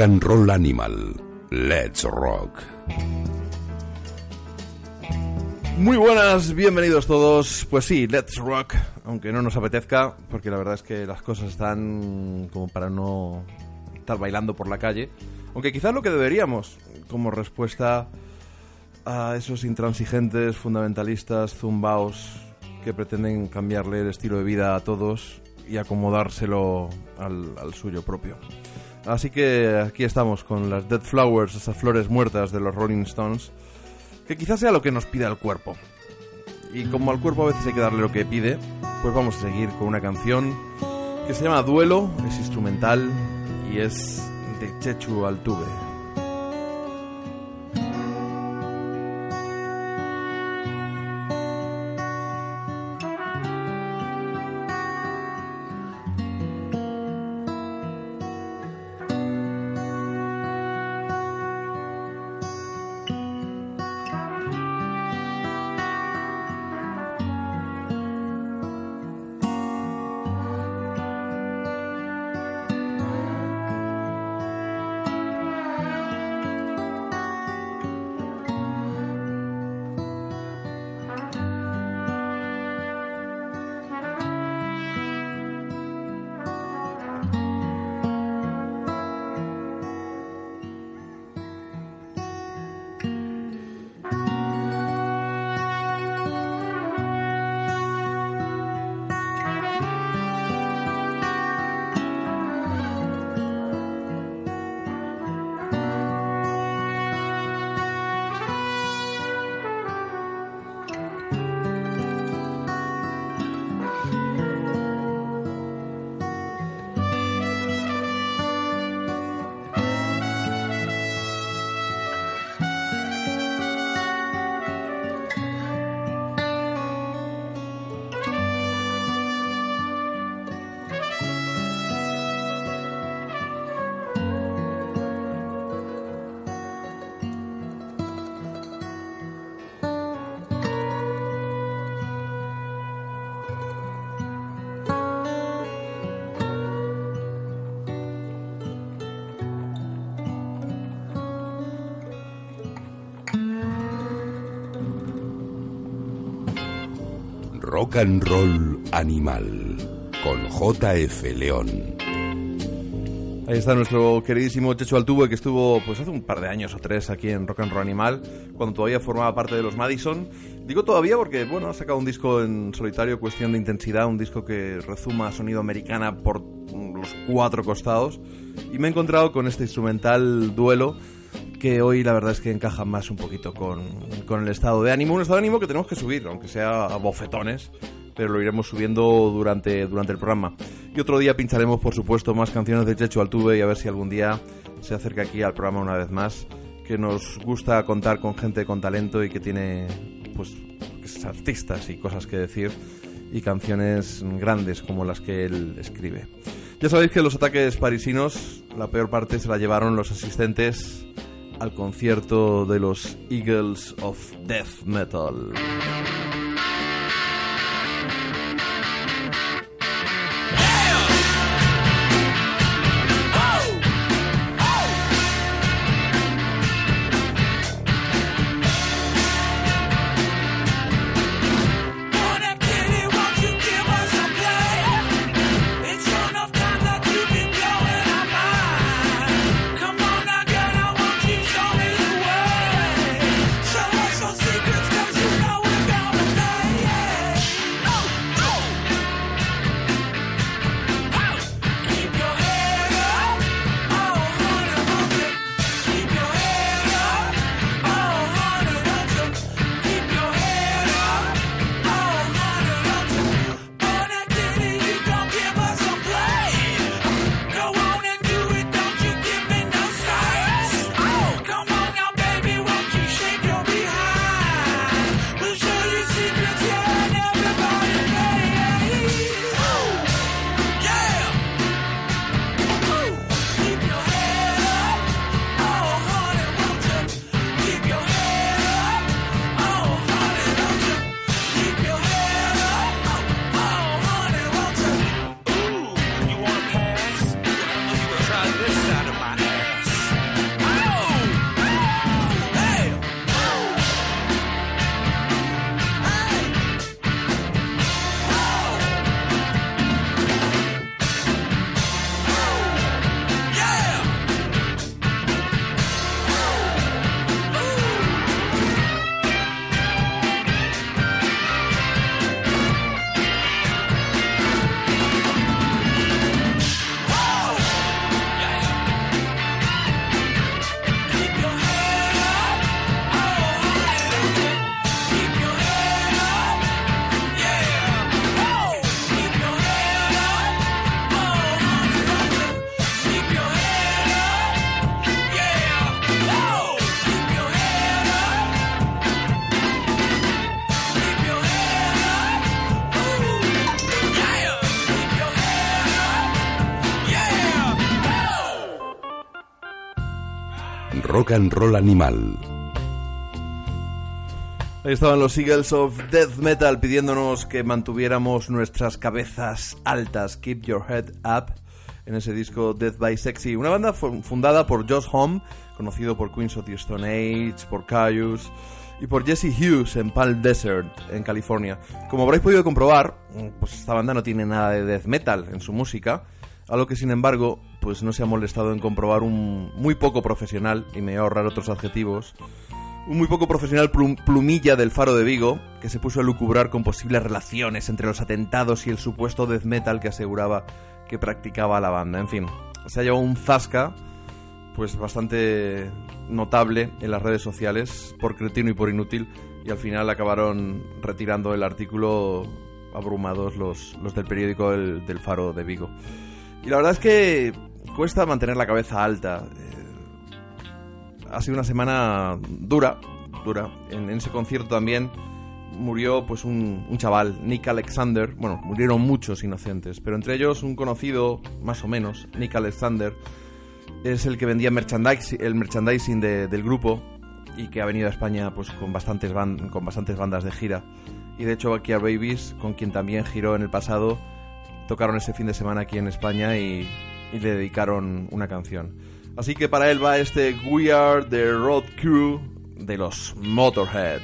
Roll Animal. Let's Rock. Muy buenas, bienvenidos todos. Pues sí, let's rock, aunque no nos apetezca, porque la verdad es que las cosas están como para no estar bailando por la calle. Aunque quizás lo que deberíamos, como respuesta a esos intransigentes, fundamentalistas, zumbaos que pretenden cambiarle el estilo de vida a todos y acomodárselo al suyo propio. Así que aquí estamos con las Dead Flowers, esas flores muertas de los Rolling Stones que quizás sea lo que nos pida el cuerpo. Y como al cuerpo a veces hay que darle lo que pide, pues vamos a seguir con una canción que se llama Duelo, es instrumental y es de Chechu Altuve. And Roll Animal con JF León. Ahí está nuestro queridísimo Checho Altuve que estuvo pues hace un par de años o tres aquí en Rock and Roll Animal cuando todavía formaba parte de los Madison. Digo todavía porque bueno ha sacado un disco en solitario Cuestión de Intensidad, un disco que rezuma sonido americana por los cuatro costados y me he encontrado con este instrumental duelo que hoy la verdad es que encaja más un poquito con, con el estado de ánimo, un estado de ánimo que tenemos que subir, aunque sea a bofetones, pero lo iremos subiendo durante, durante el programa. Y otro día pincharemos, por supuesto, más canciones de Checho Altuve y a ver si algún día se acerca aquí al programa una vez más, que nos gusta contar con gente con talento y que tiene, pues, artistas y cosas que decir y canciones grandes como las que él escribe. Ya sabéis que los ataques parisinos, la peor parte se la llevaron los asistentes al concierto de los Eagles of Death Metal. Rock and Animal. Ahí estaban los Eagles of Death Metal pidiéndonos que mantuviéramos nuestras cabezas altas, Keep Your Head Up, en ese disco Death by Sexy. Una banda fu- fundada por Josh Homme, conocido por Queens of the Stone Age, por Caius y por Jesse Hughes en Palm Desert, en California. Como habréis podido comprobar, pues esta banda no tiene nada de death metal en su música, algo que sin embargo pues no se ha molestado en comprobar un muy poco profesional, y me voy a ahorrar otros adjetivos, un muy poco profesional plum- plumilla del Faro de Vigo, que se puso a lucubrar con posibles relaciones entre los atentados y el supuesto death metal que aseguraba que practicaba la banda. En fin, se ha llevado un zasca, pues bastante notable en las redes sociales, por cretino y por inútil, y al final acabaron retirando el artículo abrumados los, los del periódico del Faro de Vigo. Y la verdad es que cuesta mantener la cabeza alta. Eh, ha sido una semana dura, dura. En, ese concierto también murió pues un, chaval, Nick Alexander. Bueno, murieron muchos inocentes, pero entre ellos un conocido, más o menos, Nick Alexander, es el que vendía merchandising, el merchandising de- del grupo y que ha venido a España pues con bastantes, bandas de gira. Y de hecho Backyard Babies, con quien también giró en el pasado, tocaron ese fin de semana aquí en España y, y le dedicaron una canción. Así que para él va este We Are the Road Crew de los Motorhead.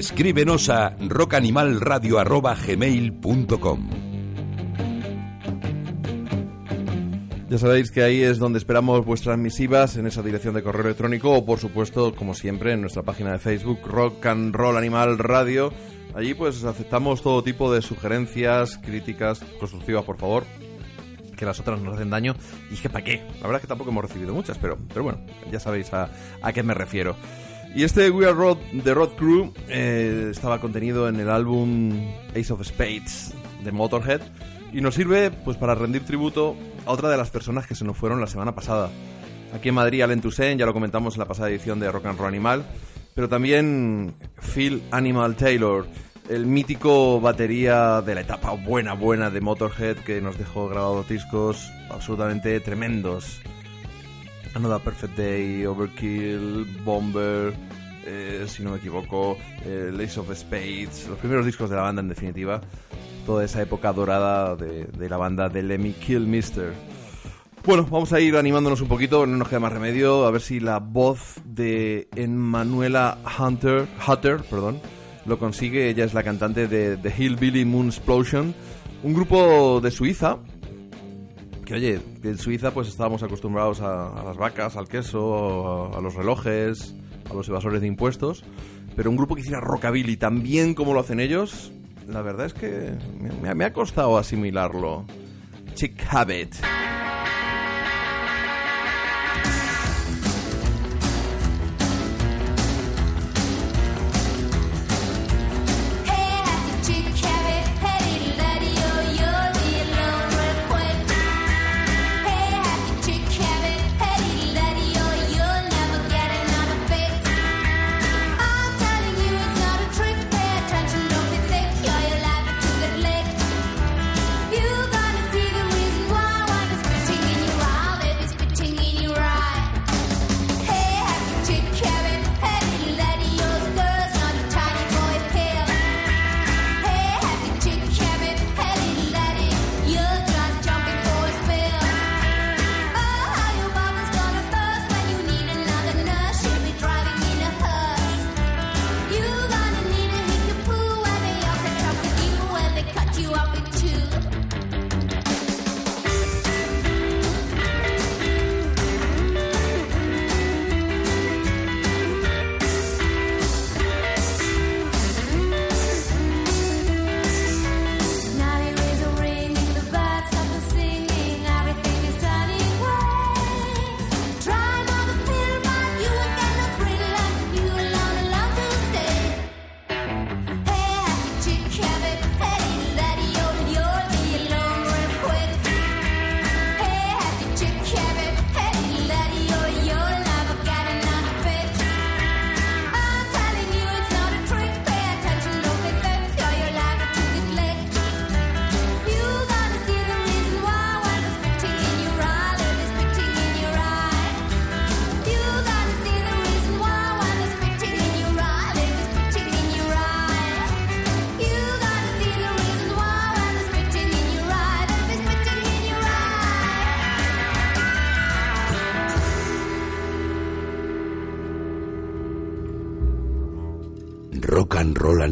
Escríbenos a rockanimalradio.gmail.com Ya sabéis que ahí es donde esperamos vuestras misivas en esa dirección de correo electrónico o por supuesto, como siempre, en nuestra página de Facebook Rock and Roll Animal Radio. Allí pues aceptamos todo tipo de sugerencias, críticas constructivas, por favor. Que las otras nos hacen daño. Y que para qué. La verdad es que tampoco hemos recibido muchas, pero, pero bueno, ya sabéis a qué me refiero. Y este We Are Road, The Road Crew eh, estaba contenido en el álbum Ace of Spades de Motorhead y nos sirve pues para rendir tributo a otra de las personas que se nos fueron la semana pasada. Aquí en Madrid, Alain Toussaint, ya lo comentamos en la pasada edición de Rock and Roll Animal, pero también Phil Animal Taylor, el mítico batería de la etapa buena, buena de Motorhead que nos dejó grabados discos absolutamente tremendos. Another Perfect Day, Overkill, Bomber, eh, si no me equivoco, eh, Ace of Spades, los primeros discos de la banda en definitiva, toda esa época dorada de, la banda de Lemmy Kilmister. Bueno, vamos a ir animándonos un poquito, no nos queda más remedio, a ver si la voz de Emanuela Hunter, Hutter, perdón, lo consigue. Ella es la cantante de The Hillbilly Moon Explosion, un grupo de Suiza que oye, en Suiza pues estábamos acostumbrados a, las vacas, al queso, a, los relojes, a los evasores de impuestos, pero un grupo que hiciera rockabilly tan bien como lo hacen ellos, la verdad es que me, me ha costado asimilarlo. Chick Habit.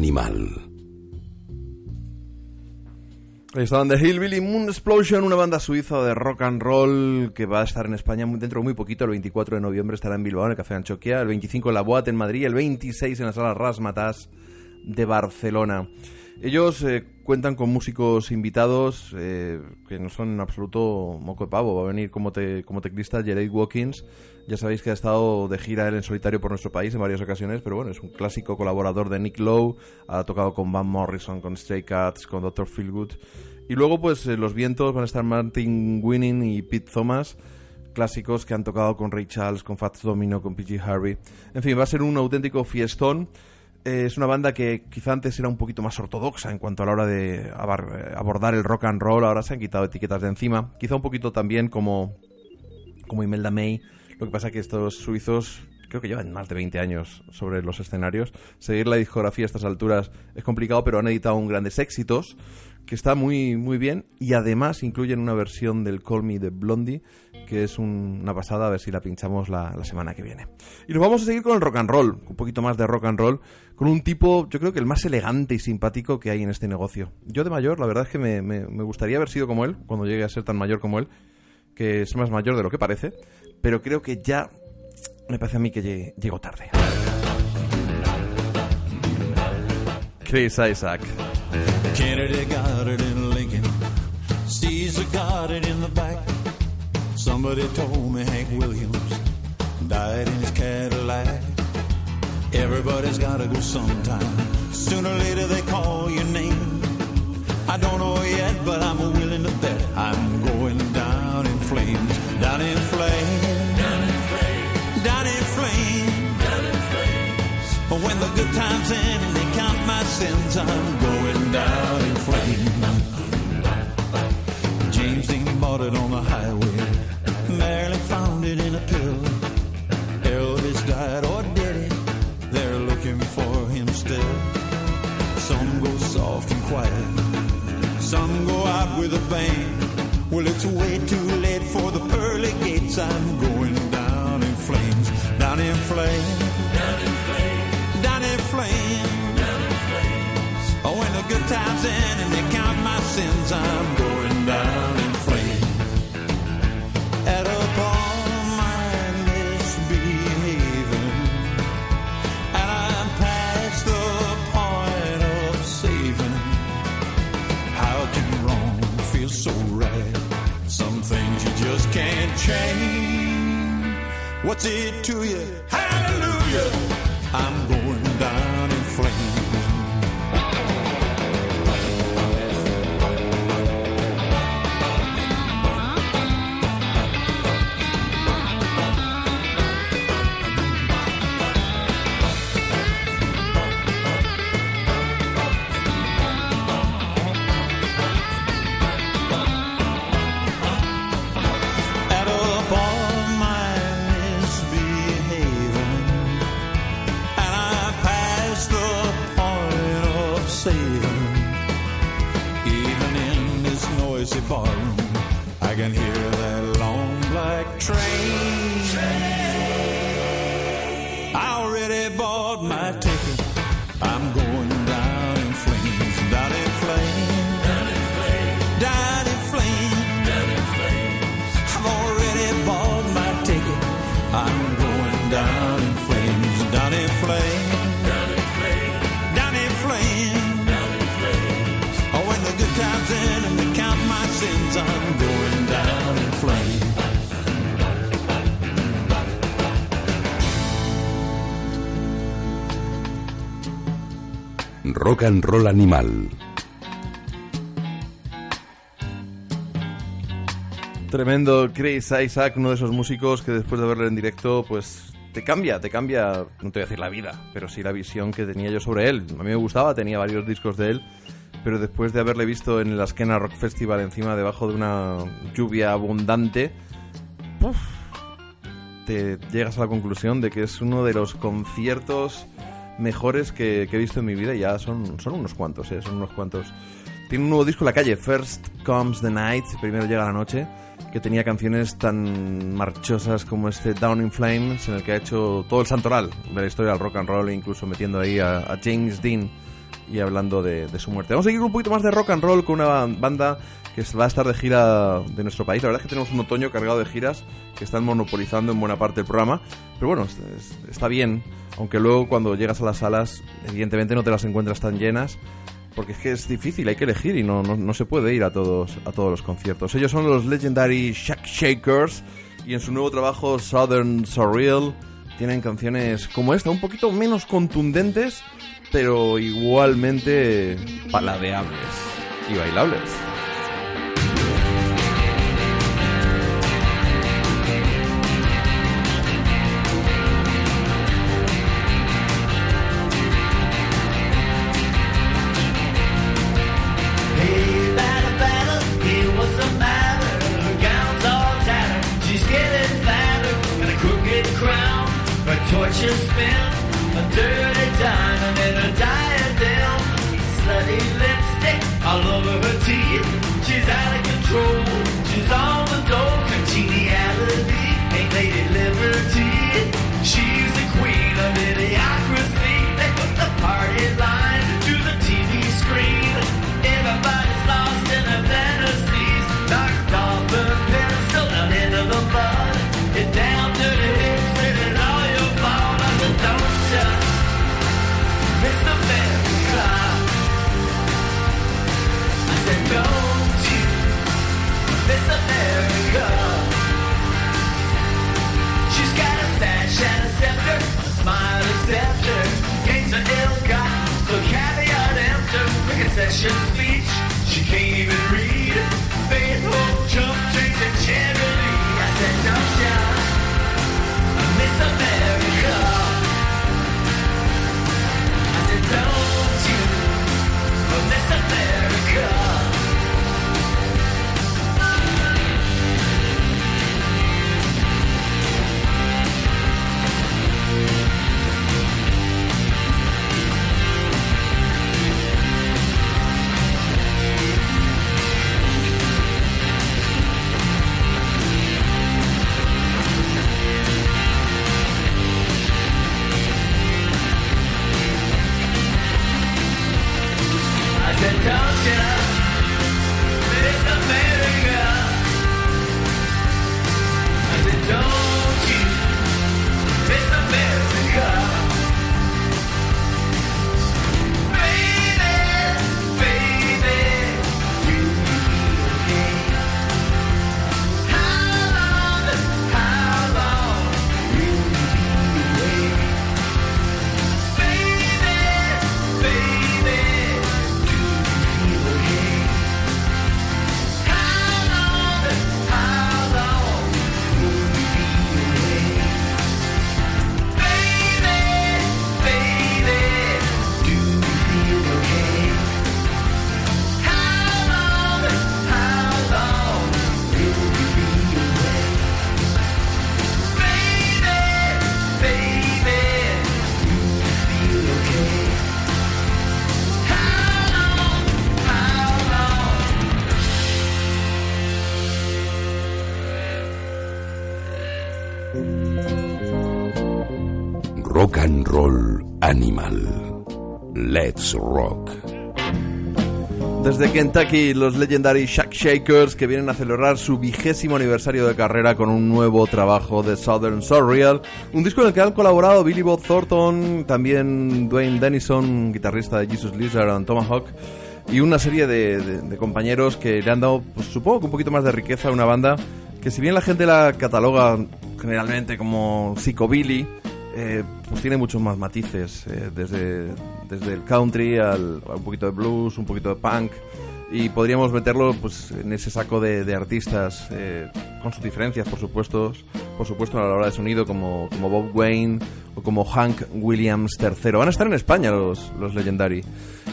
Animal. Ahí estaban The Hillbilly Moon Explosion, una banda suiza de rock and roll que va a estar en España dentro de muy poquito. El 24 de noviembre estará en Bilbao, en el Café Anchoquia. El 25 en La Boate, en Madrid. El 26 en la Sala Rasmatas de Barcelona. Ellos eh, cuentan con músicos invitados eh, que no son en absoluto moco de pavo. Va a venir como, te, como teclista Jared Watkins. Ya sabéis que ha estado de gira él en solitario por nuestro país en varias ocasiones, pero bueno, es un clásico colaborador de Nick Lowe. Ha tocado con Van Morrison, con Stray Cats, con Dr. Feelgood. Y luego, pues eh, los vientos van a estar Martin Winning y Pete Thomas clásicos que han tocado con Ray Charles, con Fats Domino, con PG Harvey. En fin, va a ser un auténtico fiestón. Eh, es una banda que quizá antes era un poquito más ortodoxa en cuanto a la hora de abordar el rock and roll. Ahora se han quitado etiquetas de encima. Quizá un poquito también como, como Imelda May. Lo que pasa que estos suizos creo que llevan más de 20 años sobre los escenarios. Seguir la discografía a estas alturas es complicado, pero han editado un grandes éxitos que está muy, muy bien y además incluyen una versión del Call Me de Blondie que es un- una pasada, a ver si la pinchamos la, la semana que viene. Y nos vamos a seguir con el rock and roll, un poquito más de rock and roll, con un tipo, yo creo que el más elegante y simpático que hay en este negocio. Yo de mayor, la verdad es que me, me- me gustaría haber sido como él, cuando llegue a ser tan mayor como él, que es más mayor de lo que parece, pero creo que ya me parece a mí que lle- llego tarde. Chris Isaac. Kennedy got it in Lincoln. Caesar got it in the back. Somebody told me Hank Williams died in his Cadillac. Everybody's gotta go sometime. Sooner or later they call your name. I don't know yet, but I'm willing to bet I'm going down in flames. Down in flames. Down in flames. Down in flames. Down in flames. But when the good times end and they count my sins, I'm going down in flames. James Dean bought it on the highway. Quiet. Some go out with a bang. Well, it's way too late for the pearly gates. I'm going down in flames. Down in flames. Down in flames. Down in flames. Oh, when the good times end and they count my sins, I'm going can't. What's it to you? Hallelujah! I'm Rock and roll animal. Tremendo Chris Isaac, uno de esos músicos que después de verlo en directo, pues te cambia, te cambia, no te voy a decir la vida, pero sí la visión que tenía yo sobre él. A mí me gustaba, tenía varios discos de él, pero después de haberle visto en el Askena Rock Festival encima debajo de una lluvia abundante, te llegas a la conclusión de que es uno de los conciertos mejores que, que he visto en mi vida y ya son, son unos cuantos, ¿eh? son unos cuantos. tiene un nuevo disco en la calle, First Comes the Night, primero llega la noche, que tenía canciones tan marchosas como este Down in Flames, en el que ha hecho todo el santoral de la historia del rock and roll, incluso metiendo ahí a, a James Dean y hablando de, de su muerte. Vamos a seguir un poquito más de rock and roll con una banda que va a estar de gira de nuestro país. La verdad es que tenemos un otoño cargado de giras que están monopolizando en buena parte el programa. Pero bueno, es- es- está bien, aunque luego cuando llegas a las salas, evidentemente no te las encuentras tan llenas. Porque es que es difícil, hay que elegir y no, no, no se puede ir a todos, a todos los conciertos. Ellos son los Legendary Shack Shakers y en su nuevo trabajo Southern Surreal tienen canciones como esta, un poquito menos contundentes, pero igualmente paladeables y bailables. Rock and Roll Animal. Let's Rock. Desde Kentucky, los Legendary Shack Shakers que vienen a celebrar su vigésimo aniversario de carrera con un nuevo trabajo de Southern Surreal, un disco en el que han colaborado Billy Bob Thornton, también Dwayne Dennison, guitarrista de Jesus Lizard and Tomahawk, y una serie de, compañeros que le han dado, pues, supongo que un poquito más de riqueza a una banda que si bien la gente la cataloga generalmente como psicobilly, eh, pues tiene muchos más matices, eh, desde, desde el country al, a un poquito de blues, un poquito de punk, y podríamos meterlo pues en ese saco de, artistas eh, con sus diferencias, por supuesto, por supuesto a la hora de sonido, como, como Bob Wayne o como Hank Williams III. Van a estar en España los, los Legendary.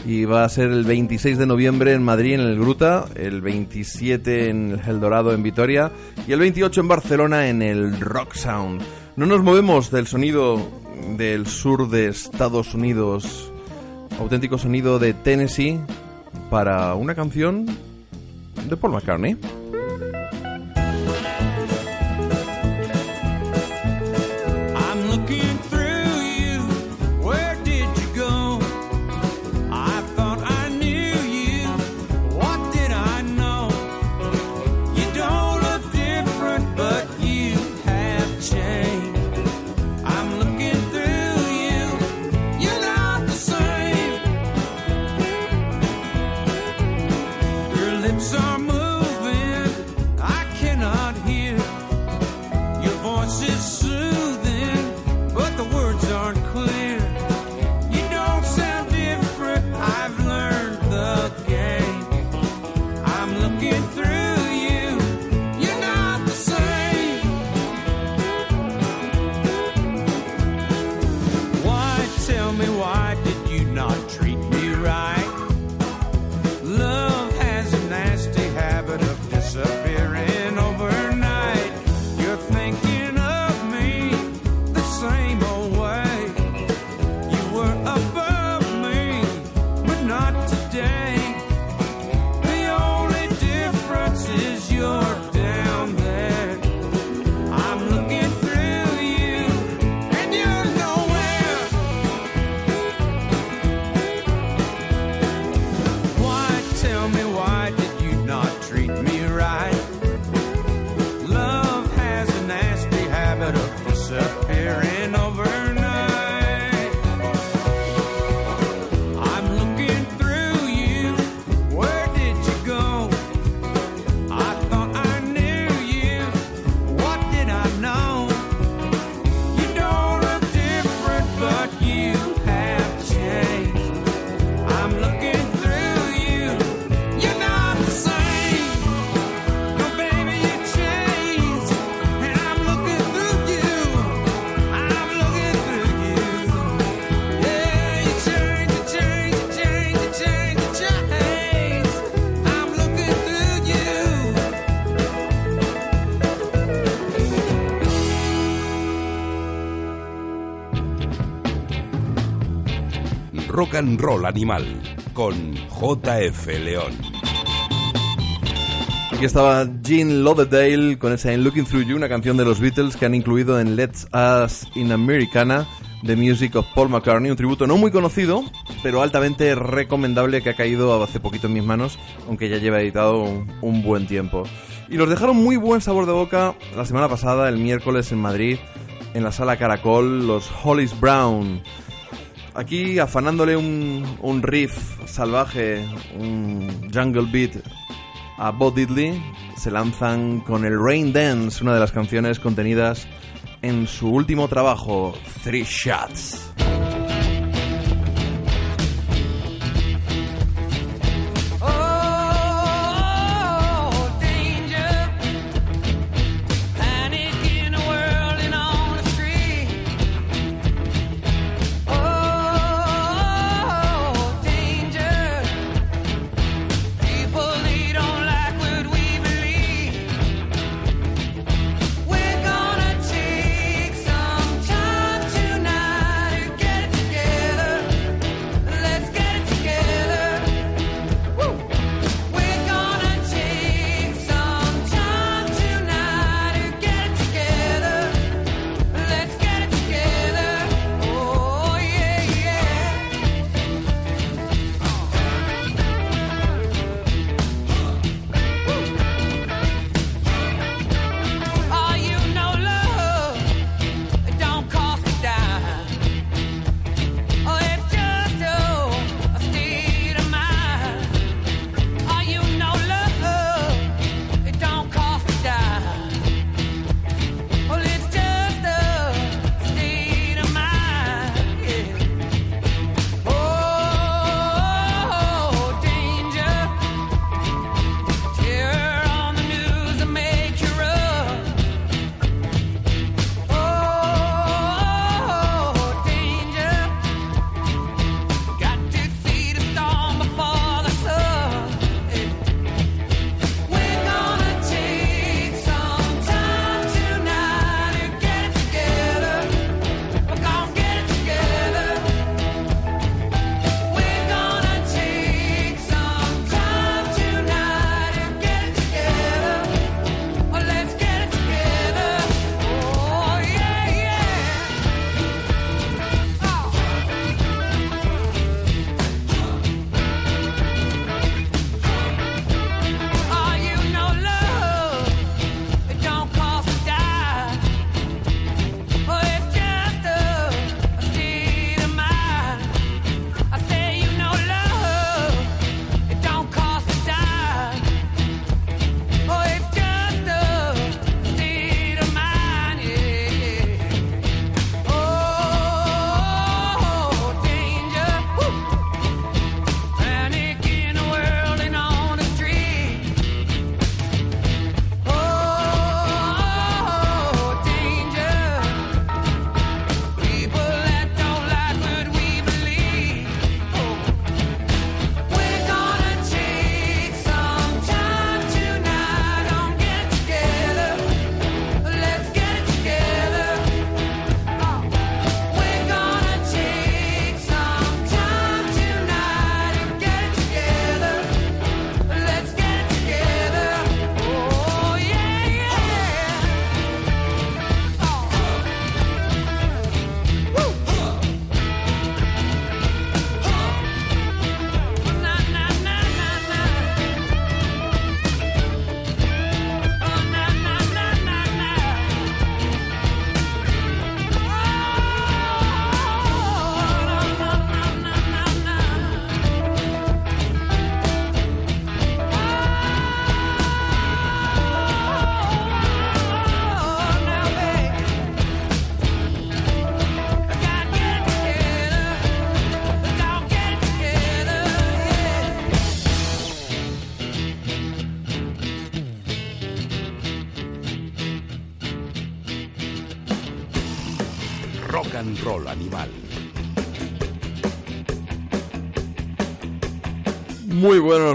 Y va a ser el 26 de noviembre en Madrid, en el Gruta, el 27 en el Dorado, en Vitoria, y el 28 en Barcelona, en el Rock Sound. No nos movemos del sonido del sur de Estados Unidos, auténtico sonido de Tennessee, para una canción de Paul McCartney. Rock and Roll Animal con JF León. Aquí estaba Gene Lauderdale con esa In Looking Through You, una canción de los Beatles que han incluido en Let's Us in Americana, The Music of Paul McCartney, un tributo no muy conocido, pero altamente recomendable que ha caído hace poquito en mis manos, aunque ya lleva editado un, un buen tiempo. Y los dejaron muy buen sabor de boca la semana pasada, el miércoles en Madrid, en la sala Caracol, los Hollis Brown. Aquí afanándole un, un riff salvaje, un jungle beat a Bo Diddley, se lanzan con el Rain Dance, una de las canciones contenidas en su último trabajo, Three Shots.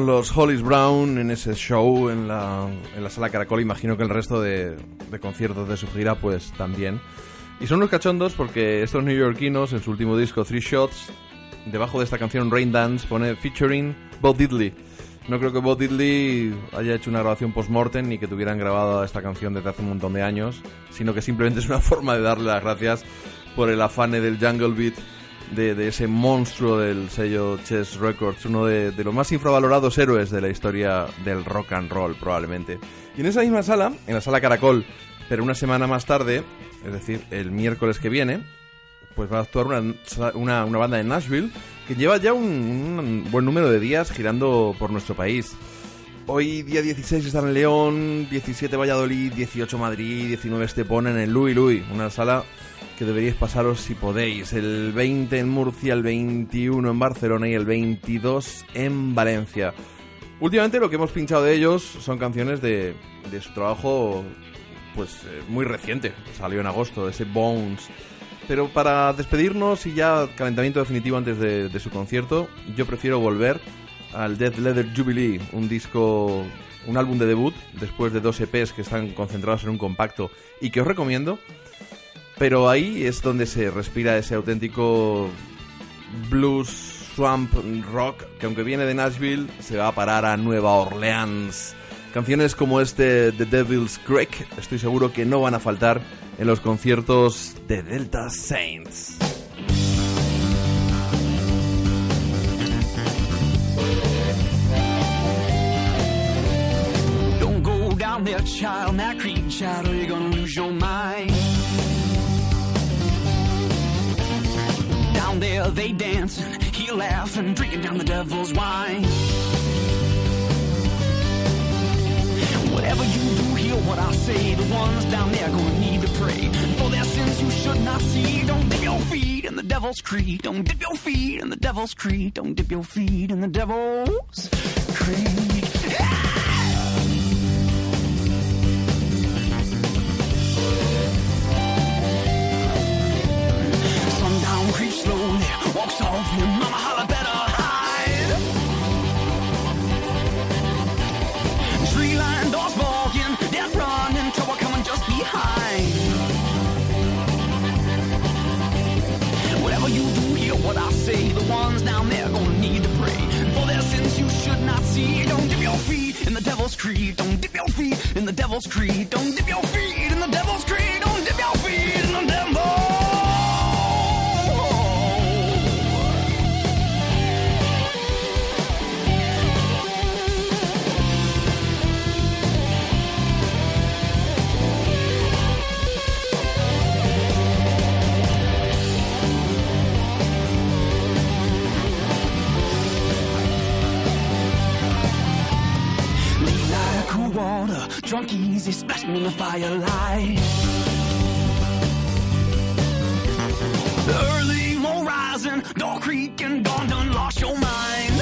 Los Hollis Brown en ese show en la, en la sala Caracol. Imagino que el resto de, de conciertos de su gira, pues también. Y son unos cachondos porque estos neoyorquinos, en su último disco, Three Shots, debajo de esta canción Rain Dance, pone featuring Bob Diddley. No creo que Bob Diddley haya hecho una grabación post-mortem ni que tuvieran grabado esta canción desde hace un montón de años, sino que simplemente es una forma de darle las gracias por el afane del Jungle Beat de, ese monstruo del sello Chess Records, uno de, los más infravalorados héroes de la historia del rock and roll, probablemente. Y en esa misma sala, en la sala Caracol, pero una semana más tarde, es decir, el miércoles que viene, pues va a actuar una, una, banda de Nashville que lleva ya un, un buen número de días girando por nuestro país. Hoy día 16 están en León, 17 Valladolid, 18 Madrid, 19 Estepona en el Louis Louis, una sala que deberíais pasaros si podéis. El 20 en Murcia, el 21 en Barcelona y el 22 en Valencia. Últimamente lo que hemos pinchado de ellos son canciones de, de su trabajo pues eh, muy reciente, salió en agosto, ese Bones. Pero para despedirnos y ya calentamiento definitivo antes de, su concierto, yo prefiero volver al Death Leather Jubilee, un disco, un álbum de debut, después de dos EPs que están concentrados en un compacto y que os recomiendo. Pero ahí es donde se respira ese auténtico blues swamp rock que aunque viene de Nashville se va a parar a Nueva Orleans. Canciones como este The Devil's Creek estoy seguro que no van a faltar en los conciertos de Delta Saints. Down they dance, he laughing, drinking down the devil's wine. Whatever you do, hear what I say. The ones down there gonna need to pray for their sins you should not see. Don't dip your feet in the devil's creed. Don't dip your feet in the devil's creed. Don't dip your feet in the devil's creed. Say. The ones down there gonna need to pray for their sins you should not see. Don't dip your feet in the devil's creed. Don't dip your feet in the devil's creed. Don't dip your feet drunk easy, splashing in the firelight. Early more rising, door creaking, gone done lost your mind.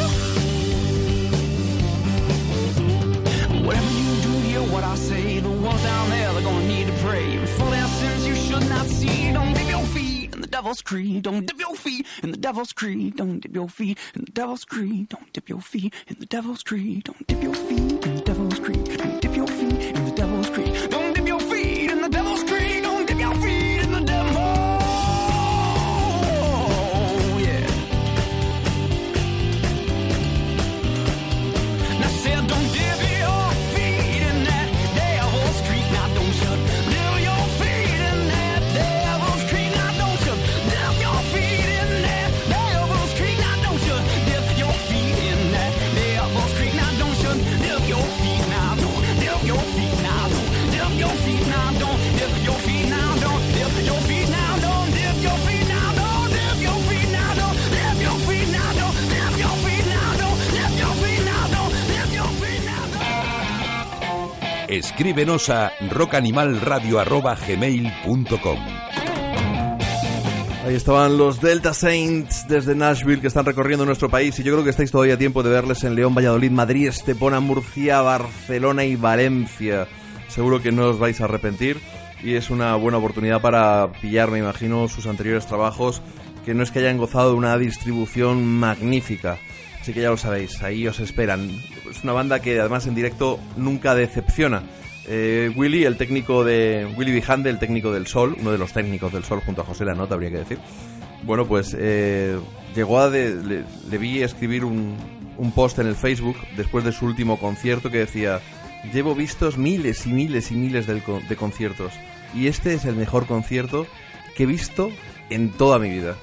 Whatever you do, hear what I say. The ones down there, they're gonna need to pray for their sins you should not see. Don't dip your feet in the devil's creed. Don't dip your feet in the devil's creed. Don't dip your feet in the devil's creed. Don't dip your feet in the devil's creed. Don't dip your feet in the devil's creed. Escríbenos a rockanimalradio.gmail.com Ahí estaban los Delta Saints desde Nashville que están recorriendo nuestro país y yo creo que estáis todavía a tiempo de verles en León, Valladolid, Madrid, Estepona, Murcia, Barcelona y Valencia. Seguro que no os vais a arrepentir. y es una buena oportunidad para pillar, me imagino, sus anteriores trabajos, que no es que hayan gozado de una distribución magnífica. Así que ya lo sabéis, ahí os esperan. Es una banda que además en directo nunca decepciona. Eh, Willy, el técnico de. Willy Vijande, el técnico del Sol, uno de los técnicos del Sol junto a José Lanota, habría que decir. Bueno, pues eh, llegó a. de- le, vi escribir un, un post en el Facebook después de su último concierto que decía: Llevo vistos miles y miles y miles co- de conciertos. Y este es el mejor concierto que he visto en toda mi vida.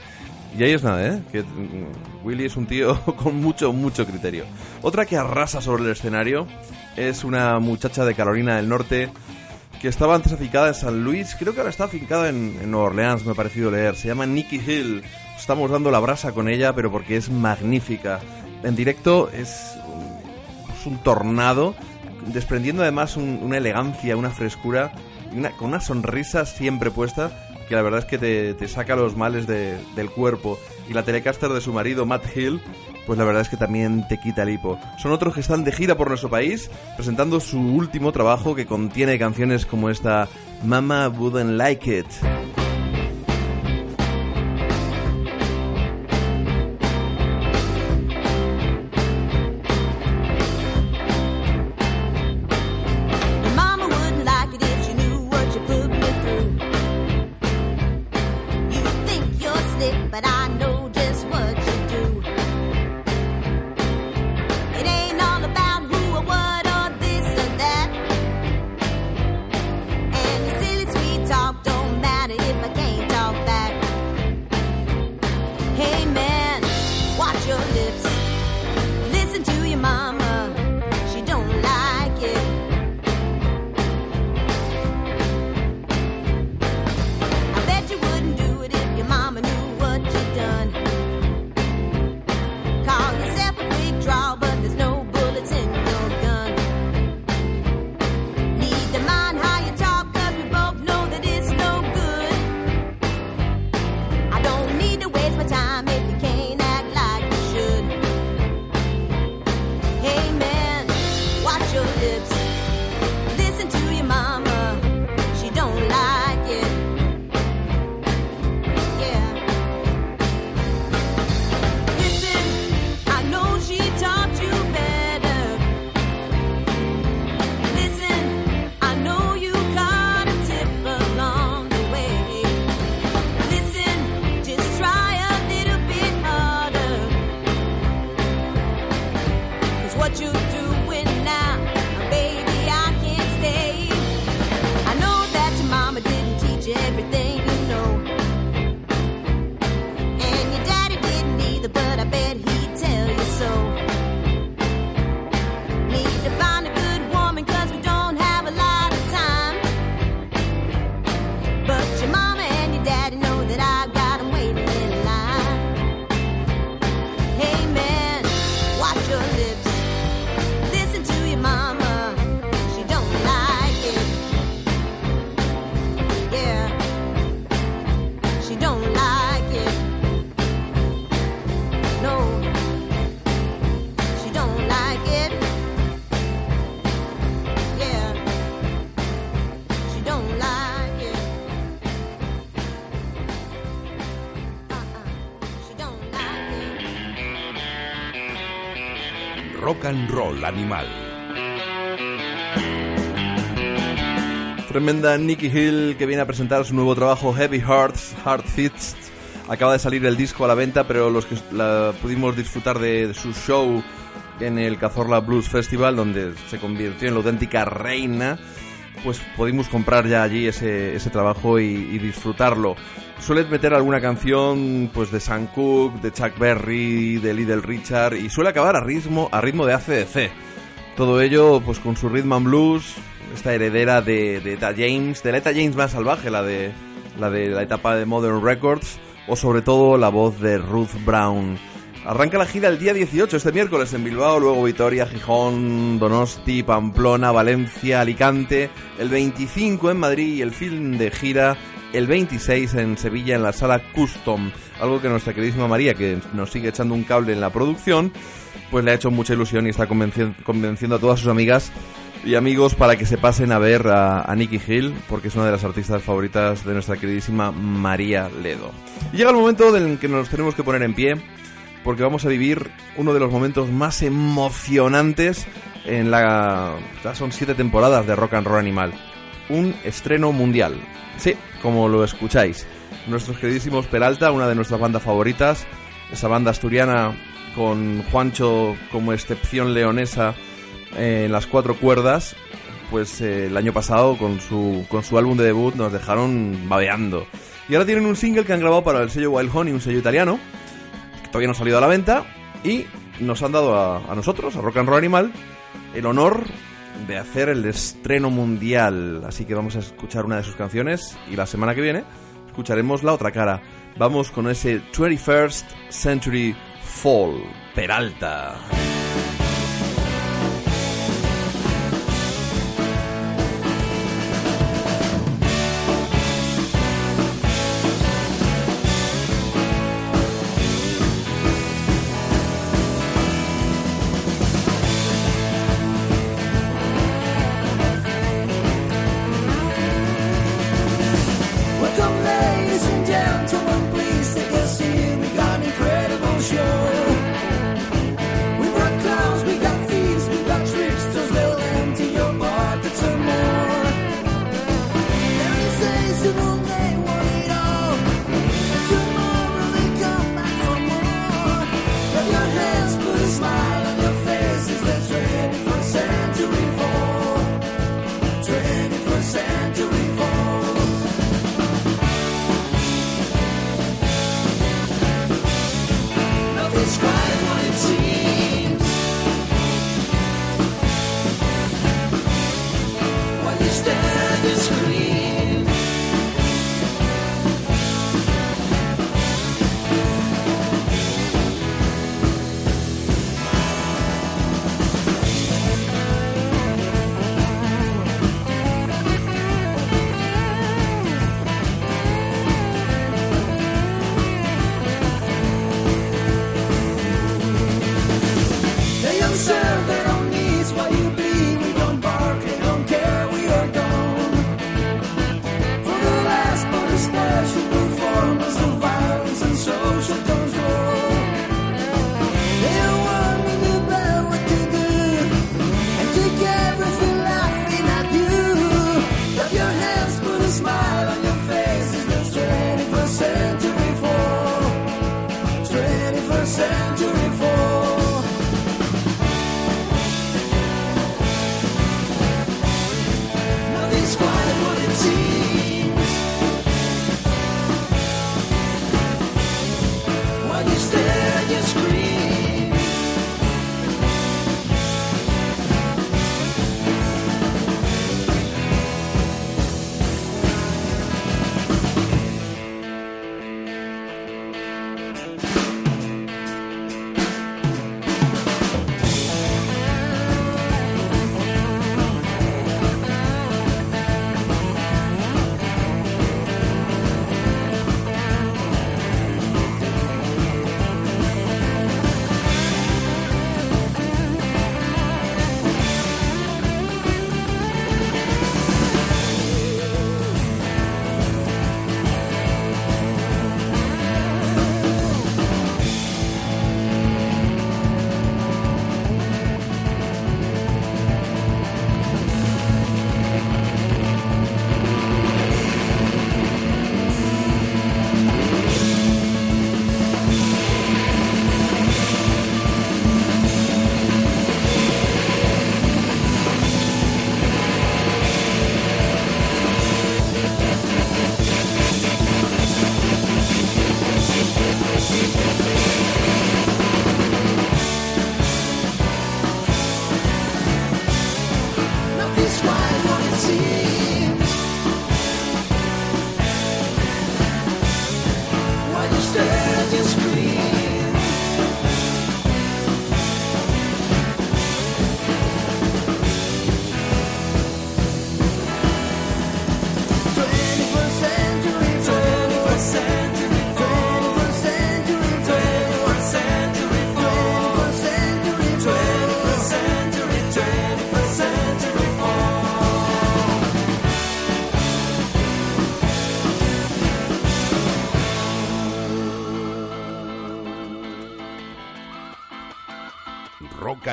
Y ahí es nada, ¿eh? Que mm, Willy es un tío con mucho, mucho criterio. Otra que arrasa sobre el escenario es una muchacha de Carolina del Norte que estaba antes afincada en San Luis. Creo que ahora está afincada en, en Nueva Orleans, me ha parecido leer. Se llama Nikki Hill. Estamos dando la brasa con ella, pero porque es magnífica. En directo es, es un tornado, desprendiendo además un- una elegancia, una frescura, una, con una sonrisa siempre puesta que la verdad es que te, te saca los males de- del cuerpo. Y la telecaster de su marido, Matt Hill, pues la verdad es que también te quita el hipo. Son otros que están de gira por nuestro país, presentando su último trabajo que contiene canciones como esta Mama Wouldn't Like It. Roll Animal. Tremenda Nicky Hill que viene a presentar su nuevo trabajo Heavy Hearts, Heart Fists. Acaba de salir el disco a la venta, pero los que la pudimos disfrutar de, de su show en el Cazorla Blues Festival, donde se convirtió en la auténtica reina, pues pudimos comprar ya allí ese, ese trabajo y, y disfrutarlo. Suele meter alguna canción pues de Sam Cooke, de Chuck Berry, de Little Richard y suele acabar a ritmo, a ritmo de ACDC. Todo ello, pues con su rhythm and blues, esta heredera de, de Eta James, de la Eta James más salvaje, la de, la de la etapa de Modern Records, o sobre todo la voz de Ruth Brown. Arranca la gira el día 18, este miércoles en Bilbao, luego Vitoria, Gijón, Donosti, Pamplona, Valencia, Alicante, el 25 en Madrid y el fin de gira el 26 en Sevilla en la sala Custom, algo que nuestra queridísima María, que nos sigue echando un cable en la producción, pues le ha hecho mucha ilusión y está convenci- convenciendo a todas sus amigas y amigos para que se pasen a ver a, a Nicky Hill, porque es una de las artistas favoritas de nuestra queridísima María Ledo. Y llega el momento en que nos tenemos que poner en pie, porque vamos a vivir uno de los momentos más emocionantes en la... Ya son siete temporadas de Rock and Roll Animal. Un estreno mundial. Sí, como lo escucháis. Nuestros queridísimos Peralta, una de nuestras bandas favoritas, esa banda asturiana con Juancho como excepción leonesa eh, en las cuatro cuerdas, pues eh, el año pasado con su, con su álbum de debut nos dejaron babeando. Y ahora tienen un single que han grabado para el sello Wild Honey, un sello italiano, que todavía no ha salido a la venta, y nos han dado a, a nosotros, a Rock and Roll Animal, el honor de hacer el estreno mundial. Así que vamos a escuchar una de sus canciones y la semana que viene escucharemos la otra cara. Vamos con ese 21st Century Fall, Peralta.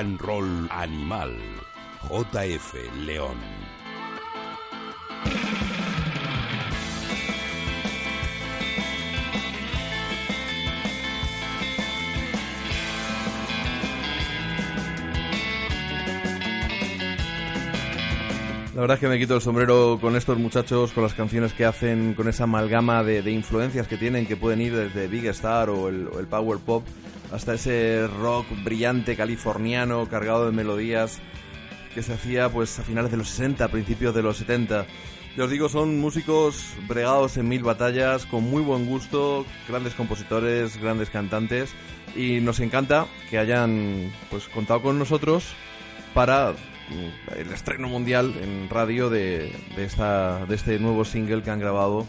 And Roll Animal. JF León. La verdad es que me quito el sombrero con estos muchachos, con las canciones que hacen, con esa amalgama de, influencias que tienen, que pueden ir desde Big Star o el Power Pop hasta ese rock brillante californiano cargado de melodías que se hacía pues a finales de los 60, principios de los 70. Yo os digo, son músicos bregados en mil batallas, con muy buen gusto, grandes compositores, grandes cantantes y nos encanta que hayan pues contado con nosotros para mm, el estreno mundial en radio de esta, de este nuevo single que han grabado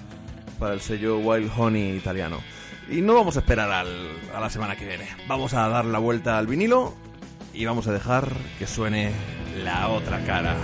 para el sello Wild Honey italiano. Y no vamos a esperar al- a la semana que viene. Vamos a dar la vuelta al vinilo y vamos a dejar que suene la otra cara.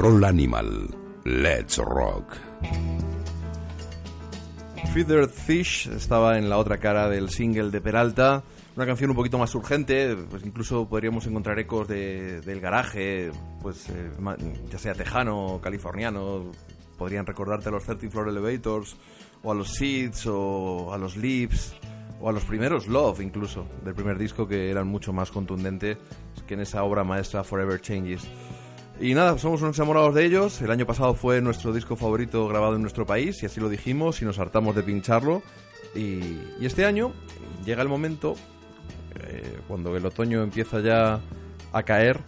Roll Animal. Let's Rock. Feathered Fish estaba en la otra cara del single de Peralta. Una canción un poquito más urgente, pues incluso podríamos encontrar ecos de- del garaje, pues eh, ya sea tejano californiano. Podrían recordarte a los 13 Floor Elevators, o a los Seeds, o a los Leaves, o a los primeros Love incluso, del primer disco que eran mucho más contundentes que en esa obra maestra Forever Changes. Y nada, somos unos enamorados de ellos. El año pasado fue nuestro disco favorito grabado en nuestro país y así lo dijimos y nos hartamos de pincharlo. Y, este año llega el momento, eh, cuando el otoño empieza ya a caer,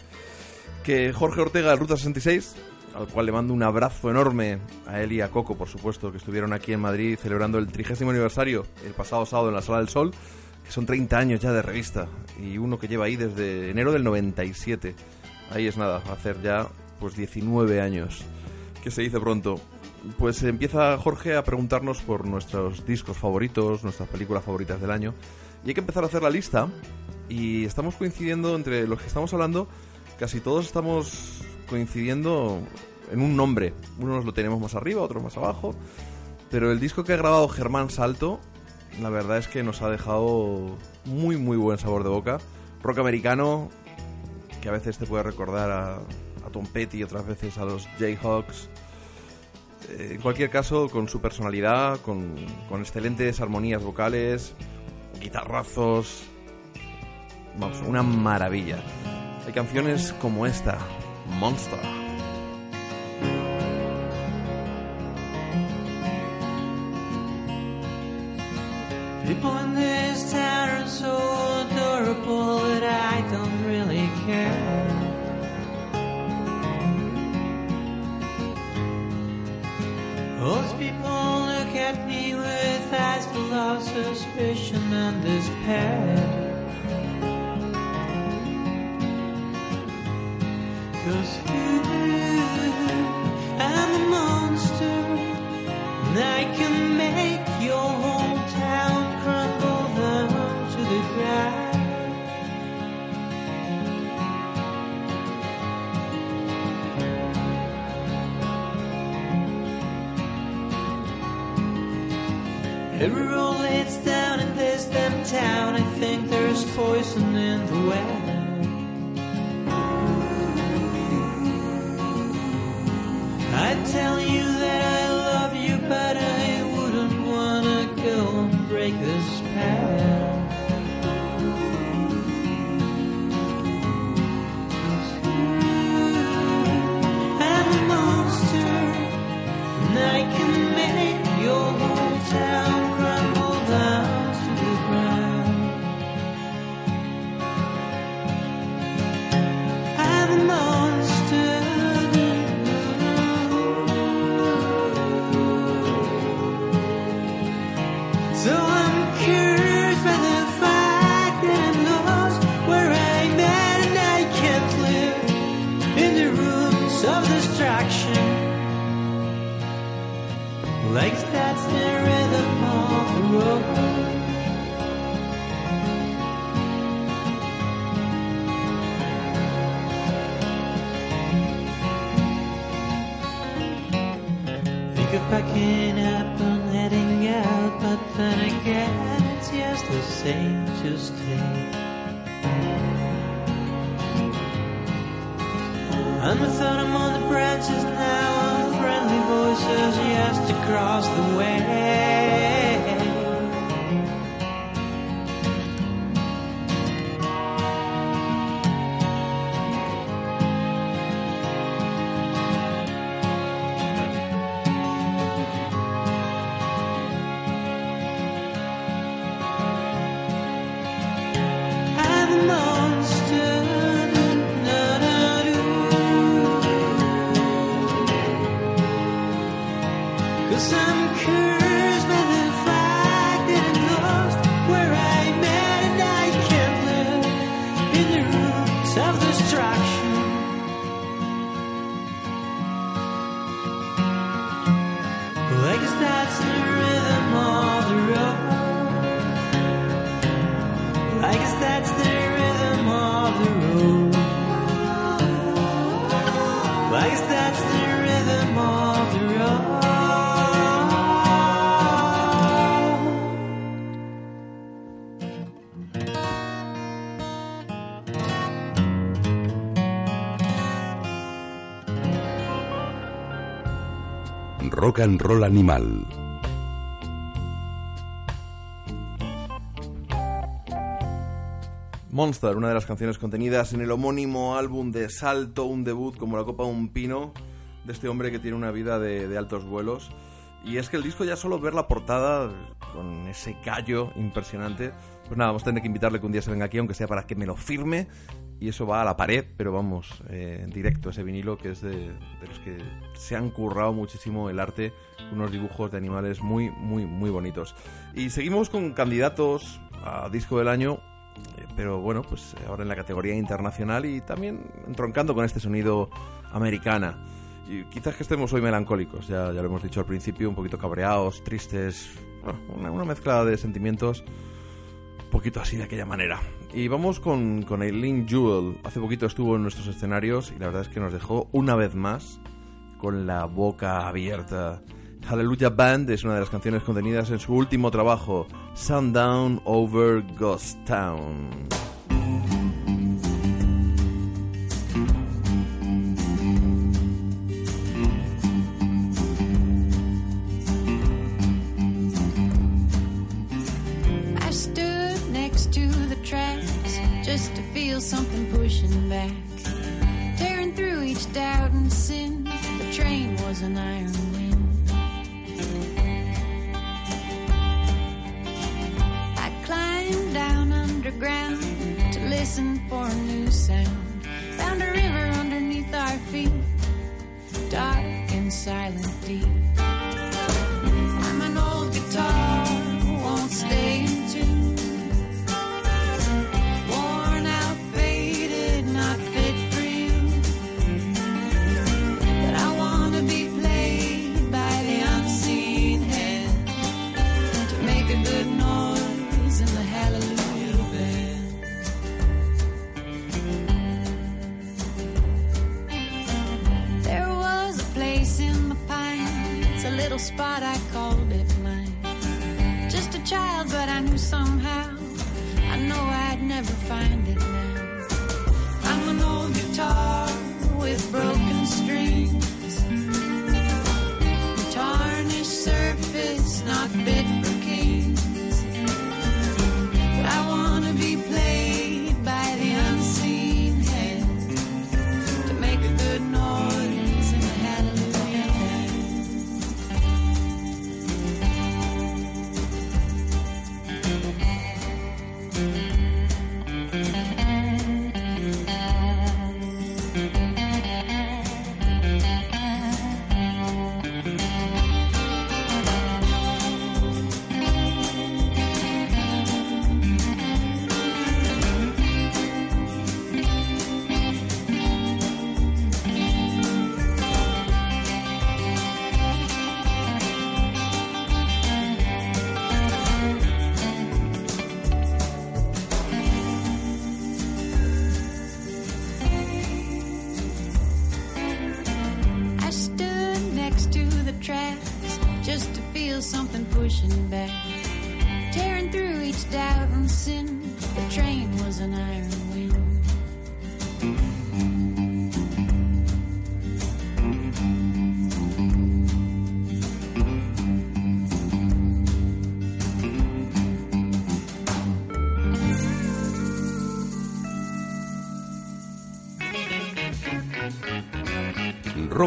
que Jorge Ortega de Ruta 66, al cual le mando un abrazo enorme a él y a Coco, por supuesto, que estuvieron aquí en Madrid celebrando el trigésimo aniversario el pasado sábado en la Sala del Sol, que son 30 años ya de revista y uno que lleva ahí desde enero del 97. Ahí es nada, hacer ya pues 19 años, que se dice pronto. Pues empieza Jorge a preguntarnos por nuestros discos favoritos, nuestras películas favoritas del año. Y hay que empezar a hacer la lista. Y estamos coincidiendo entre los que estamos hablando, casi todos estamos coincidiendo en un nombre. Unos lo tenemos más arriba, otros más abajo. Pero el disco que ha grabado Germán Salto, la verdad es que nos ha dejado muy, muy buen sabor de boca. Rock americano, que a veces te puede recordar a, Tom Petty, otras veces a los Jayhawks. Eh, en cualquier caso, con su personalidad, con, excelentes armonías vocales, guitarrazos. Vamos, una maravilla. Hay canciones como esta, Monster. People this town oh, so adorable that I don't really care. People look at me with eyes full of suspicion and despair. Cause you, I'm a monster, and I can make your whole town crumble down to the ground. Every road leads down in this damn town. I think there's poison in the well. I tell you that I love you, but I wouldn't wanna go and break the spell. I'm a monster, and I can make your whole town then again, it's just the same to stay. And without him on the branches now, and friendly voices just across the way. Rock and Roll Animal. Monster, una de las canciones contenidas en el homónimo álbum de Salto, un debut como la copa de un pino de este hombre que tiene una vida de, de altos vuelos. Y es que el disco ya solo ver la portada con ese callo impresionante, pues nada, vamos a tener que invitarle que un día se venga aquí, aunque sea para que me lo firme. Y eso va a la pared, pero vamos, eh, en directo ese vinilo que es de, los que se han currado muchísimo el arte, unos dibujos de animales muy, muy, muy bonitos. Y seguimos con candidatos a disco del año eh, pero bueno, pues ahora en la categoría internacional y también entroncando con este sonido americana. Y quizás que estemos hoy melancólicos, ya, ya lo hemos dicho al principio, un poquito cabreados, tristes, una, mezcla de sentimientos, poquito así de aquella manera. Y vamos con, con Eileen Jewell. Hace poquito estuvo en nuestros escenarios y la verdad es que nos dejó una vez más con la boca abierta. Hallelujah Band es una de las canciones contenidas en su último trabajo, Sundown Over Ghost Town. something pushing back, tearing through each doubt and sin. The train was an iron wind. I climbed down underground to listen for a new sound. Found a river underneath our feet, dark and silent deep. I'm an old guitar.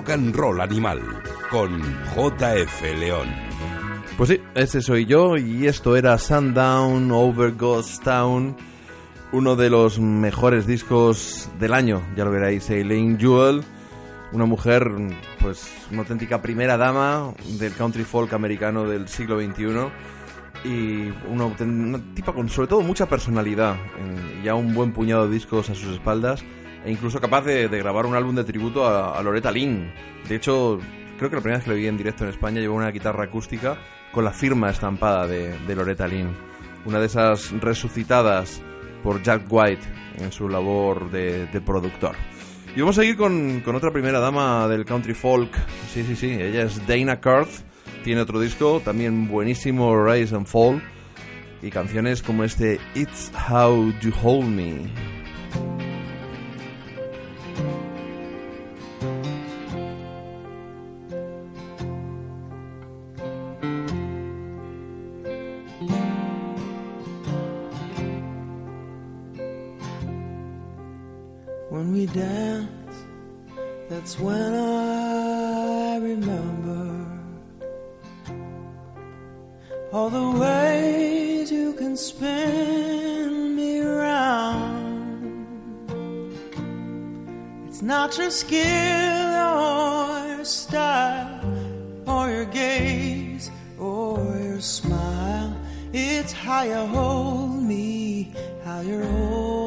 Rock and Roll Animal con JF León. Pues sí, ese soy yo y esto era Sundown Over Ghost Town, uno de los mejores discos del año, ya lo veréis, Eileen Jewell, una mujer, pues una auténtica primera dama del country folk americano del siglo XXI y una, una tipa con sobre todo mucha personalidad, ya un buen puñado de discos a sus espaldas e incluso capaz de, de grabar un álbum de tributo a, a Loretta Lynn. De hecho, creo que la primera vez que lo vi en directo en España llevó una guitarra acústica con la firma estampada de, de Loretta Lynn. Una de esas resucitadas por Jack White en su labor de, de productor. Y vamos a seguir con, con otra primera dama del country folk. Sí, sí, sí, ella es Dana Carth. Tiene otro disco, también buenísimo, Rise and Fall. Y canciones como este It's How You Hold Me. That's when I remember all the ways you can spin me around. It's not your skill or your style or your gaze or your smile. It's how you hold me, how you're holding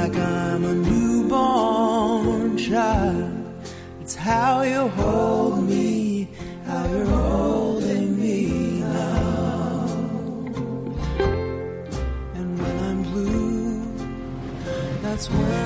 like I'm a newborn child. It's how you hold me, how you're holding me now. And when I'm blue, that's when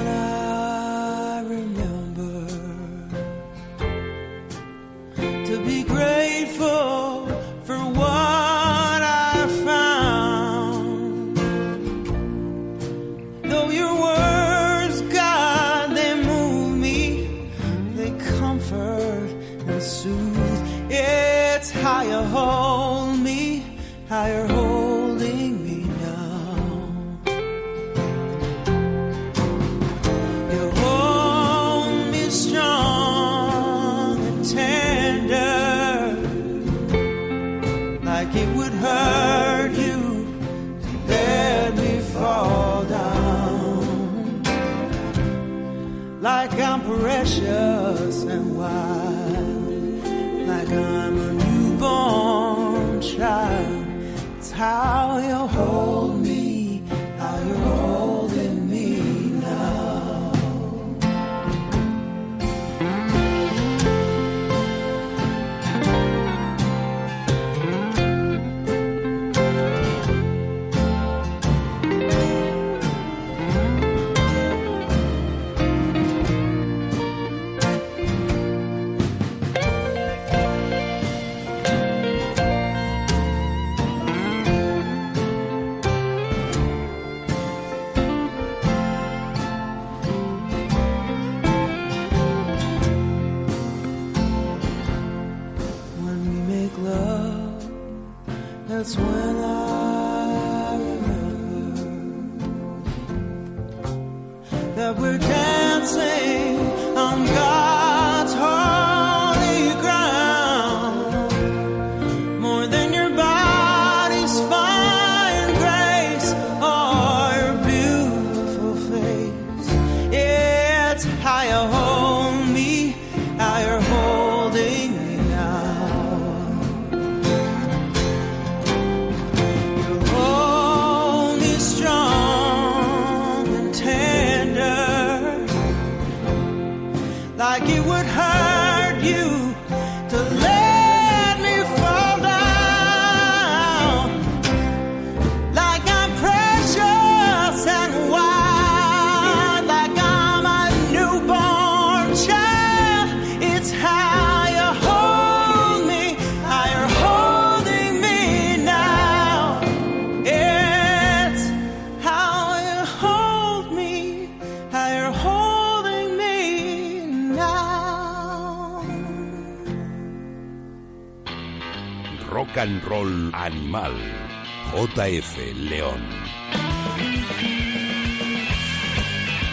animal. JF León.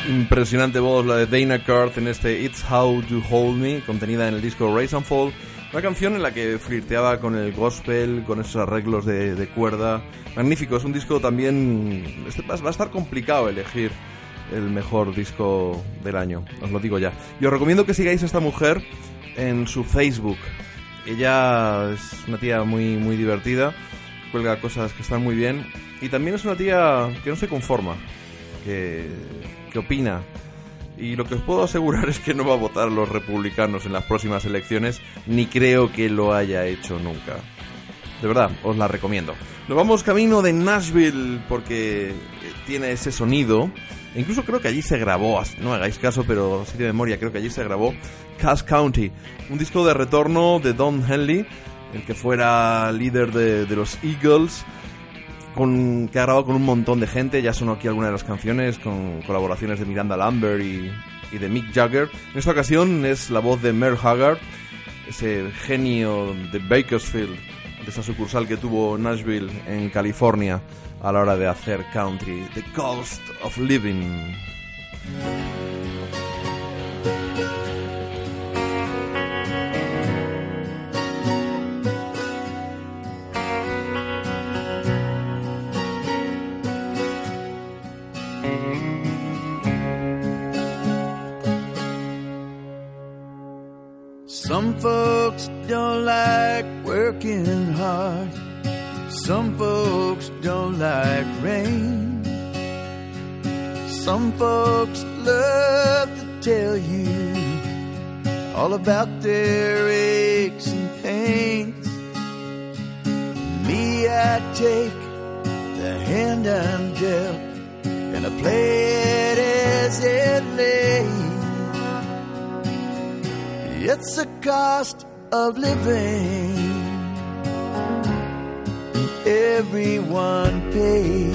Impresionante voz la de Dana Carth en este It's How You Hold Me, contenida en el disco Rise and Fall. Una canción en la que flirteaba con el gospel, con esos arreglos de, cuerda. Magnífico, es un disco también... este va a estar complicado elegir el mejor disco del año, os lo digo ya. Y os recomiendo que sigáis a esta mujer en su Facebook. Ella es una tía muy, muy divertida, cuelga cosas que están muy bien. Y también es una tía que no se conforma, que, que opina. Y lo que os puedo asegurar es que no va a votar los republicanos en las próximas elecciones, ni creo que lo haya hecho nunca. De verdad, os la recomiendo. Nos vamos camino de Nashville porque eh, tiene ese sonido. Incluso creo que allí se grabó, no hagáis caso, pero sí de memoria, creo que allí se grabó Cass County, un disco de retorno de Don Henley, el que fuera líder de, los Eagles, con, que ha grabado con un montón de gente. Ya sonó aquí algunas de las canciones con colaboraciones de Miranda Lambert y, de Mick Jagger. En esta ocasión es la voz de Merle Haggard, ese genio de Bakersfield, de esa sucursal que tuvo Nashville en California a la hora de hacer country. The Cost of Living. Some folks don't like working hard. Some folks don't like rain. Some folks love to tell you all about their aches and pains. Me, I take the hand I'm dealt and I play it as it lays. It's the cost of living. Everyone pays.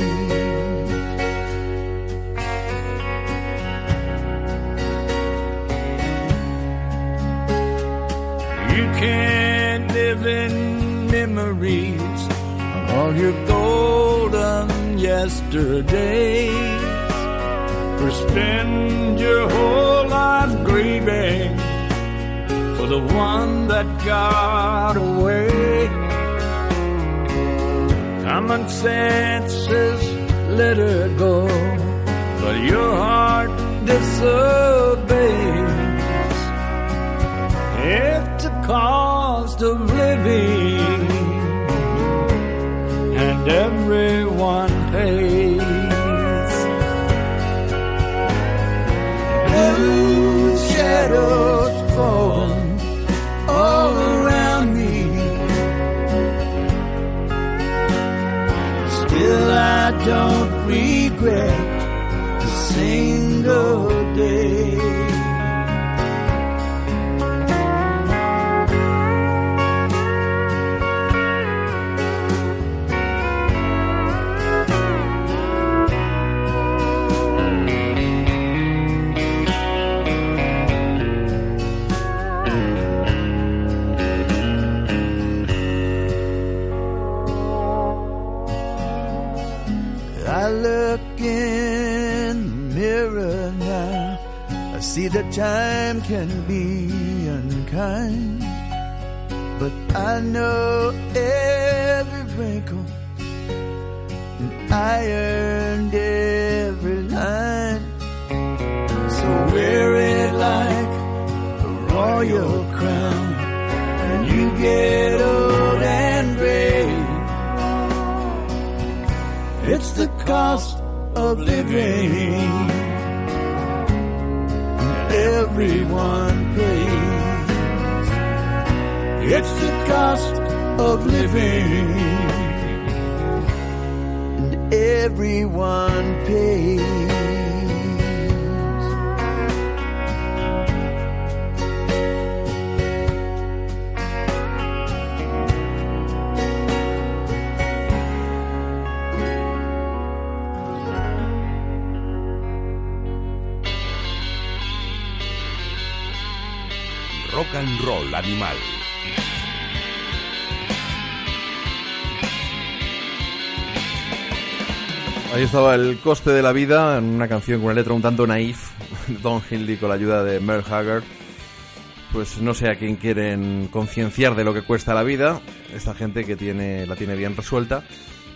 You can't live in memories of all your golden yesterdays. Or spend your whole life grieving for the one that got away. Common sense says let her go, but your heart disobeys. If the cost of living time can be unkind, but I know every wrinkle and I earned every line. So wear it like a royal crown when you get old and gray. It's the cost of living. Everyone pays. It's the cost of living. And everyone pays. Roll animal. Ahí estaba el coste de la vida en una canción con una letra un tanto naif Don Hindley con la ayuda de Merle Haggard. Pues no sé a quién quieren concienciar de lo que cuesta la vida, esta gente que tiene la tiene bien resuelta.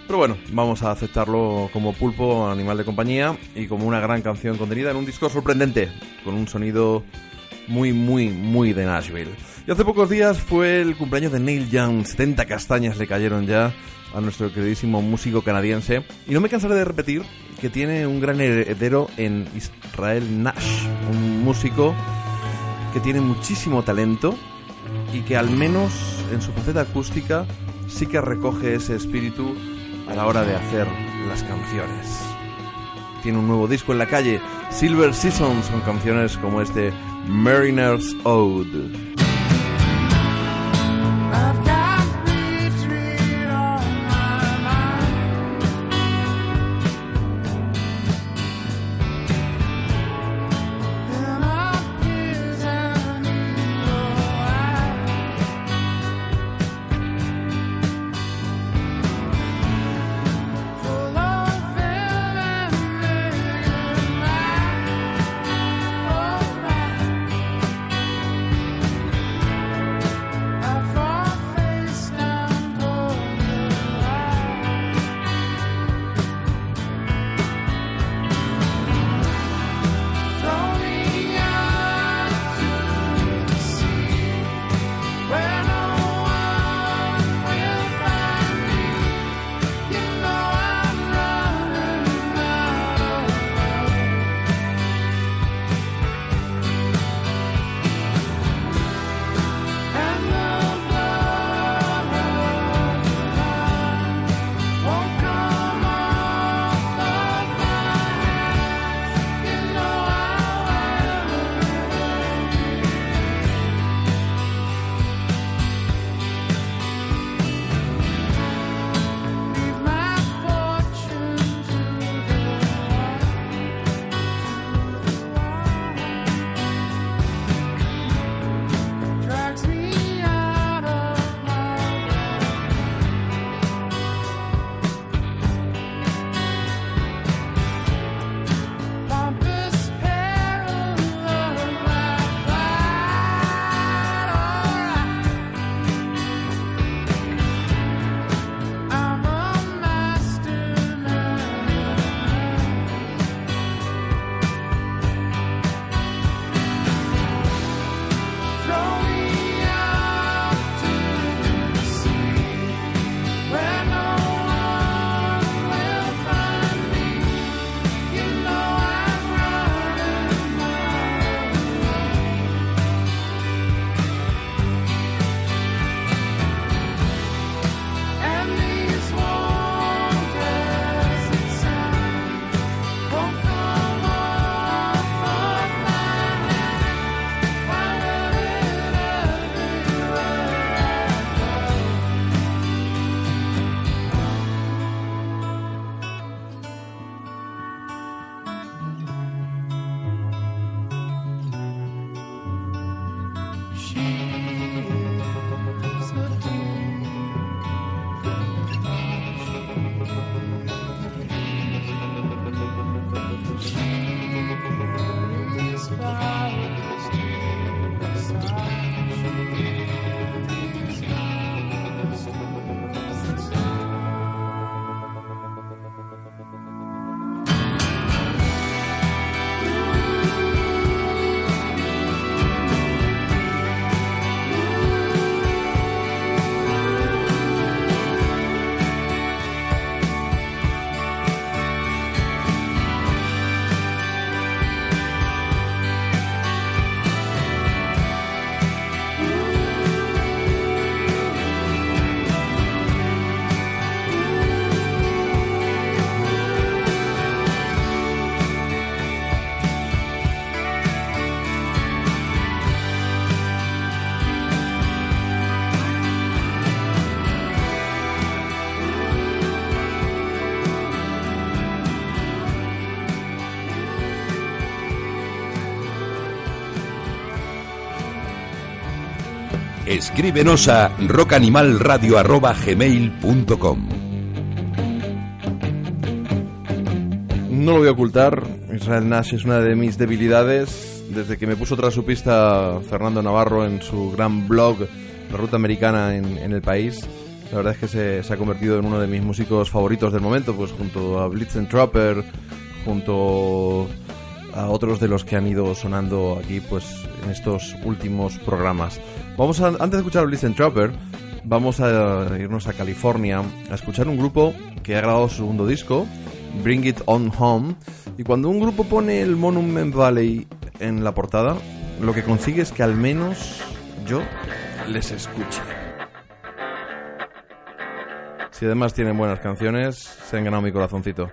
Pero bueno, vamos a aceptarlo como pulpo, animal de compañía y como una gran canción contenida en un disco sorprendente, con un sonido muy, muy, muy de Nashville. Y hace pocos días fue el cumpleaños de Neil Young, 70 castañas le cayeron ya a nuestro queridísimo músico canadiense. Y no me cansaré de repetir que tiene un gran heredero en Israel Nash, un músico que tiene muchísimo talento y que al menos en su faceta acústica sí que recoge ese espíritu a la hora de hacer las canciones. Tiene un nuevo disco en la calle, Silver Seasons, con canciones como este Mariner's Ode. Escríbenos a rockanimalradio.gmail.com No lo voy a ocultar, Israel Nash es una de mis debilidades. Desde que me puso tras su pista Fernando Navarro en su gran blog La Ruta Americana en, el país, la verdad es que se, se ha convertido en uno de mis músicos favoritos del momento, pues junto a Blitzen Trapper, junto a otros de los que han ido sonando aquí pues en estos últimos programas. Vamos a, antes de escuchar a Blitzen Trapper, vamos a irnos a California a escuchar un grupo que ha grabado su segundo disco, Bring It On Home. Y cuando un grupo pone el Monument Valley en la portada, lo que consigue es que al menos yo les escuche. Si además tienen buenas canciones, se han ganado mi corazoncito.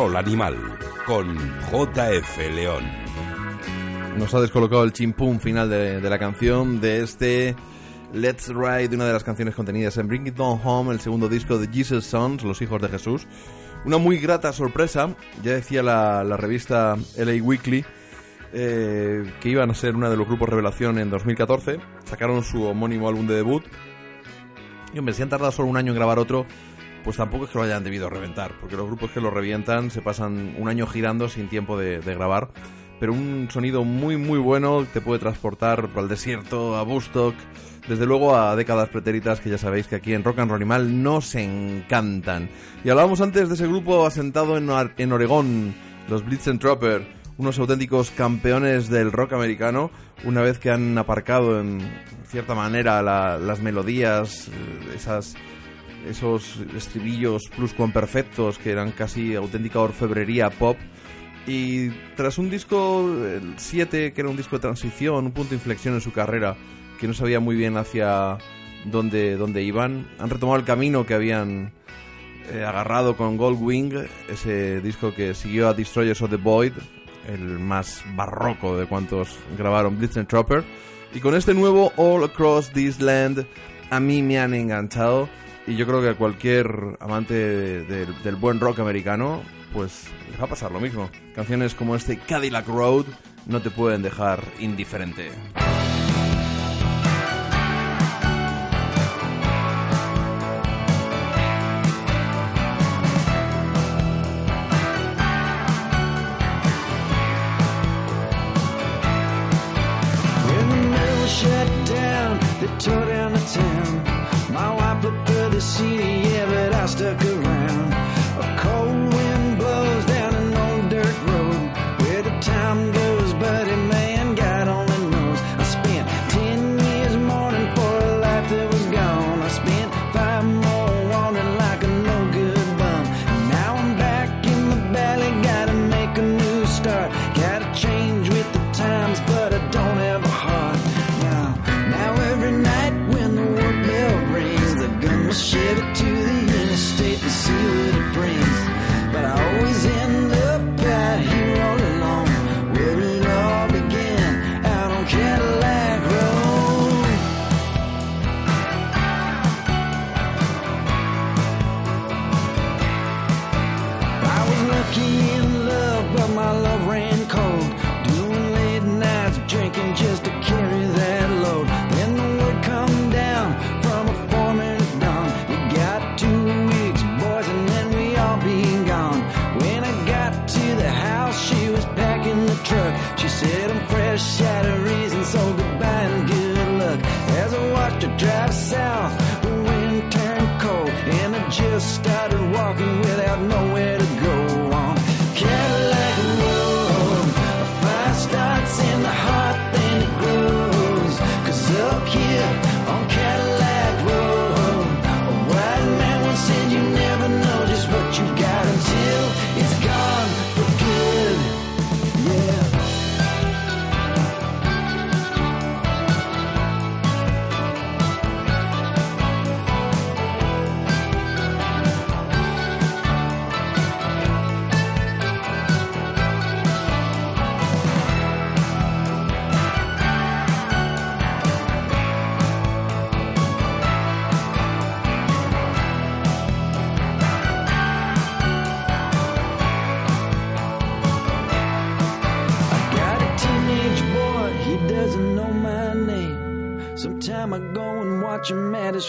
Roll animal con JF León. Nos ha descolocado el chimpum final de, la canción de este Let's Ride, una de las canciones contenidas en Bring It On Home, el segundo disco de Jesus Sons, Los Hijos de Jesús. Una muy grata sorpresa, ya decía la, la revista LA Weekly, eh, que iban a ser uno de los grupos revelación en 2014. Sacaron su homónimo álbum de debut. Y hombre, si han tardado solo un año en grabar otro, pues tampoco es que lo hayan debido reventar, porque los grupos que lo revientan se pasan un año girando sin tiempo de, grabar. Pero un sonido muy, muy bueno te puede transportar al desierto, a Bustock, desde luego a décadas pretéritas que ya sabéis que aquí en Rock and Roll Animal nos encantan. Y hablábamos antes de ese grupo asentado en, en Oregón, los Blitzen Trooper, unos auténticos campeones del rock americano, una vez que han aparcado en cierta manera la- las melodías, eh, esas esos estribillos pluscuamperfectos que eran casi auténtica orfebrería pop. Y tras un disco, el 7, que era un disco de transición, un punto de inflexión en su carrera, que no sabía muy bien hacia dónde, dónde iban, han retomado el camino que habían eh, agarrado con Goldwing, ese disco que siguió a Destroyers of the Void, el más barroco de cuantos grabaron Blitzen Trooper. Y con este nuevo All Across This Land, a mí me han enganchado. Y yo creo que a cualquier amante de- de- del buen rock americano, pues les va a pasar lo mismo. Canciones como este Cadillac Road no te pueden dejar indiferente.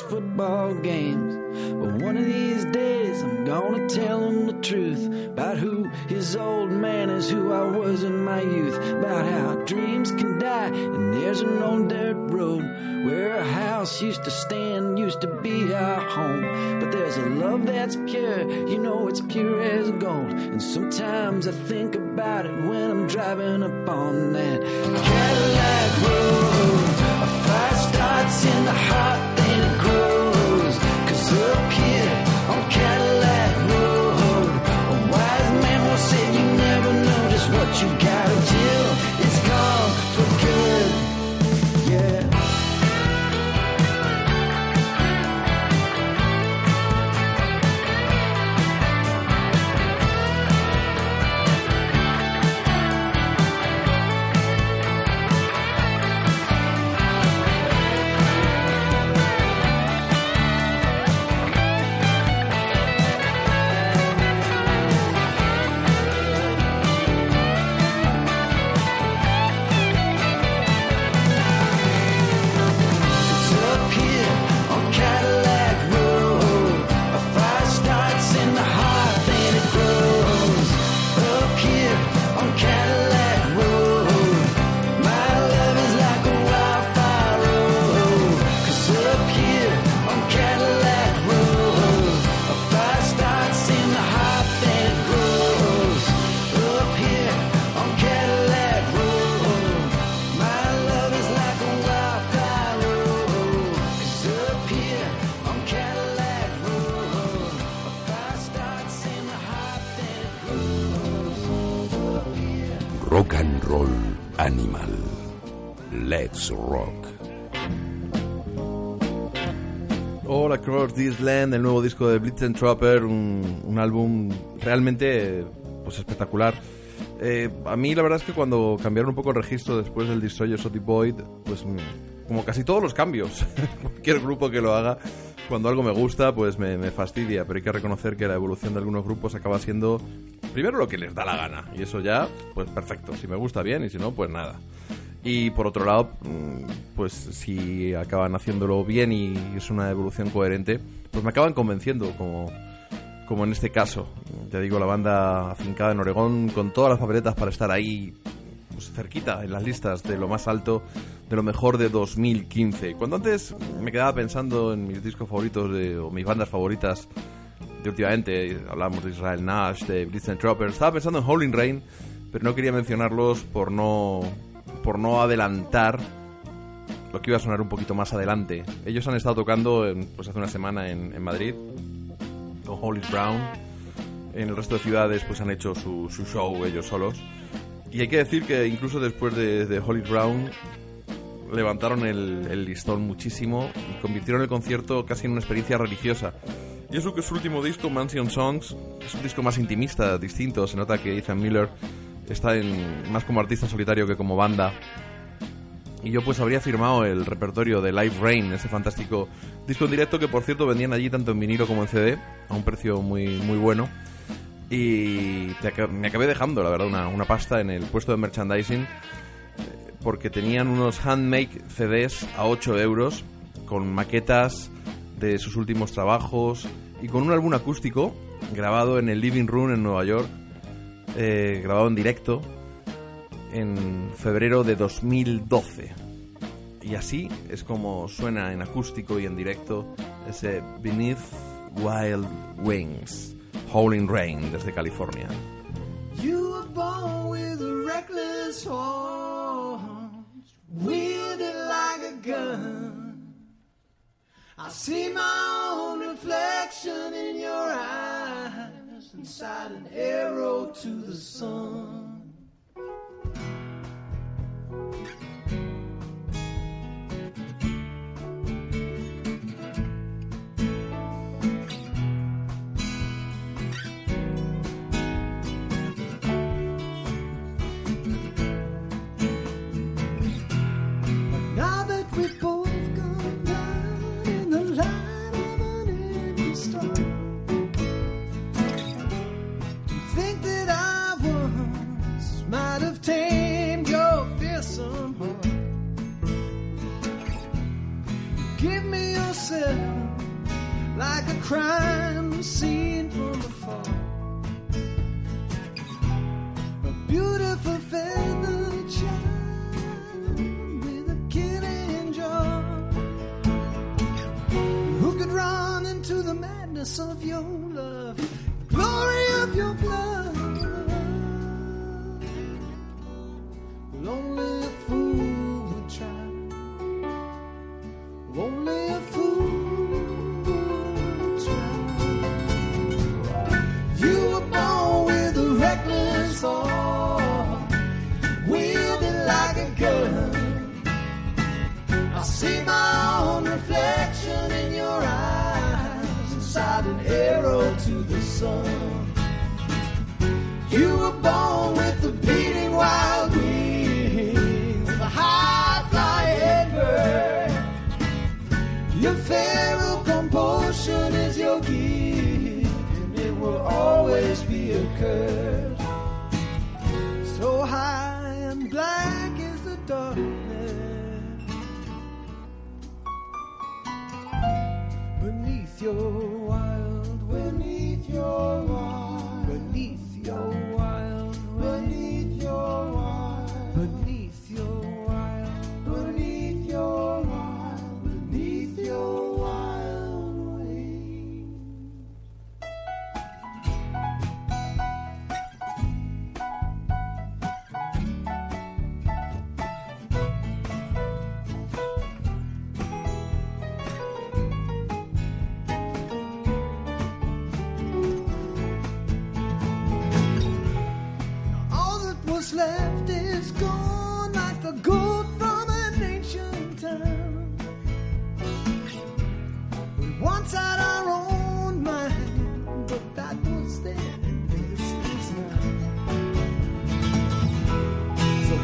Football games. But one of these days, I'm gonna tell him the truth about who his old man is, who I was in my youth. About how dreams can die, and there's an old dirt road where a house used to stand, used to be our home. But there's a love that's pure, you know it's pure as gold. And sometimes I think about it when I'm driving up on that Cadillac road. A fire starts in the heart, Animal. Let's rock. All Across This Land, el nuevo disco de Blitzen Trapper, un, un álbum realmente pues espectacular. Eh, a mí la verdad es que cuando cambiaron un poco el registro después del Destroyers of the Void, pues como casi todos los cambios, cualquier grupo que lo haga, cuando algo me gusta, pues me, me fastidia, pero hay que reconocer que la evolución de algunos grupos acaba siendo primero lo que les da la gana, y eso ya, pues perfecto, si me gusta bien y si no, pues nada. Y por otro lado, mm, pues si acaban haciéndolo bien y es una evolución coherente, pues me acaban convenciendo, como, como en este caso. Ya digo, la banda afincada en Oregón, con todas las papeletas para estar ahí pues, cerquita en las listas de lo más alto, de lo mejor de 2015. Cuando antes me quedaba pensando en mis discos favoritos de, o mis bandas favoritas de últimamente, hablábamos de Israel Nash, de Blitzen Trooper, estaba pensando en Howling Rain, pero no quería mencionarlos por no, por no adelantar lo que iba a sonar un poquito más adelante. Ellos han estado tocando pues hace una semana en, Madrid con Hollis Brown. En el resto de ciudades pues han hecho su show ellos solos. Y hay que decir que incluso después de, de Hollis Brown levantaron el, el listón muchísimo y convirtieron el concierto casi en una experiencia religiosa. Y eso que su último disco, Mansion Songs, es un disco más intimista, distinto. Se nota que Ethan Miller está en, más como artista solitario que como banda. Y yo pues habría firmado el repertorio de Live Rain, ese fantástico disco en directo que por cierto vendían allí tanto en vinilo como en CD, a un precio muy, muy bueno. Y me acabé dejando, la verdad, una, una pasta en el puesto de merchandising, eh, porque tenían unos handmade CDs a 8 euros, con maquetas de sus últimos trabajos y con un álbum acústico grabado en el Living Room en Nueva York, eh, grabado en directo en febrero de 2012. Y así es como suena en acústico y en directo ese Beneath Wild Wings, Howling Rain desde California. You were born with a reckless heart, wielded like a gun. I see my own reflection in your eyes, inside an arrow to the sun. Like a crime scene from afar. A beautiful feathered child with a killing. Who could run into the madness of your be. So high and black is the darkness beneath your wild, beneath your wild,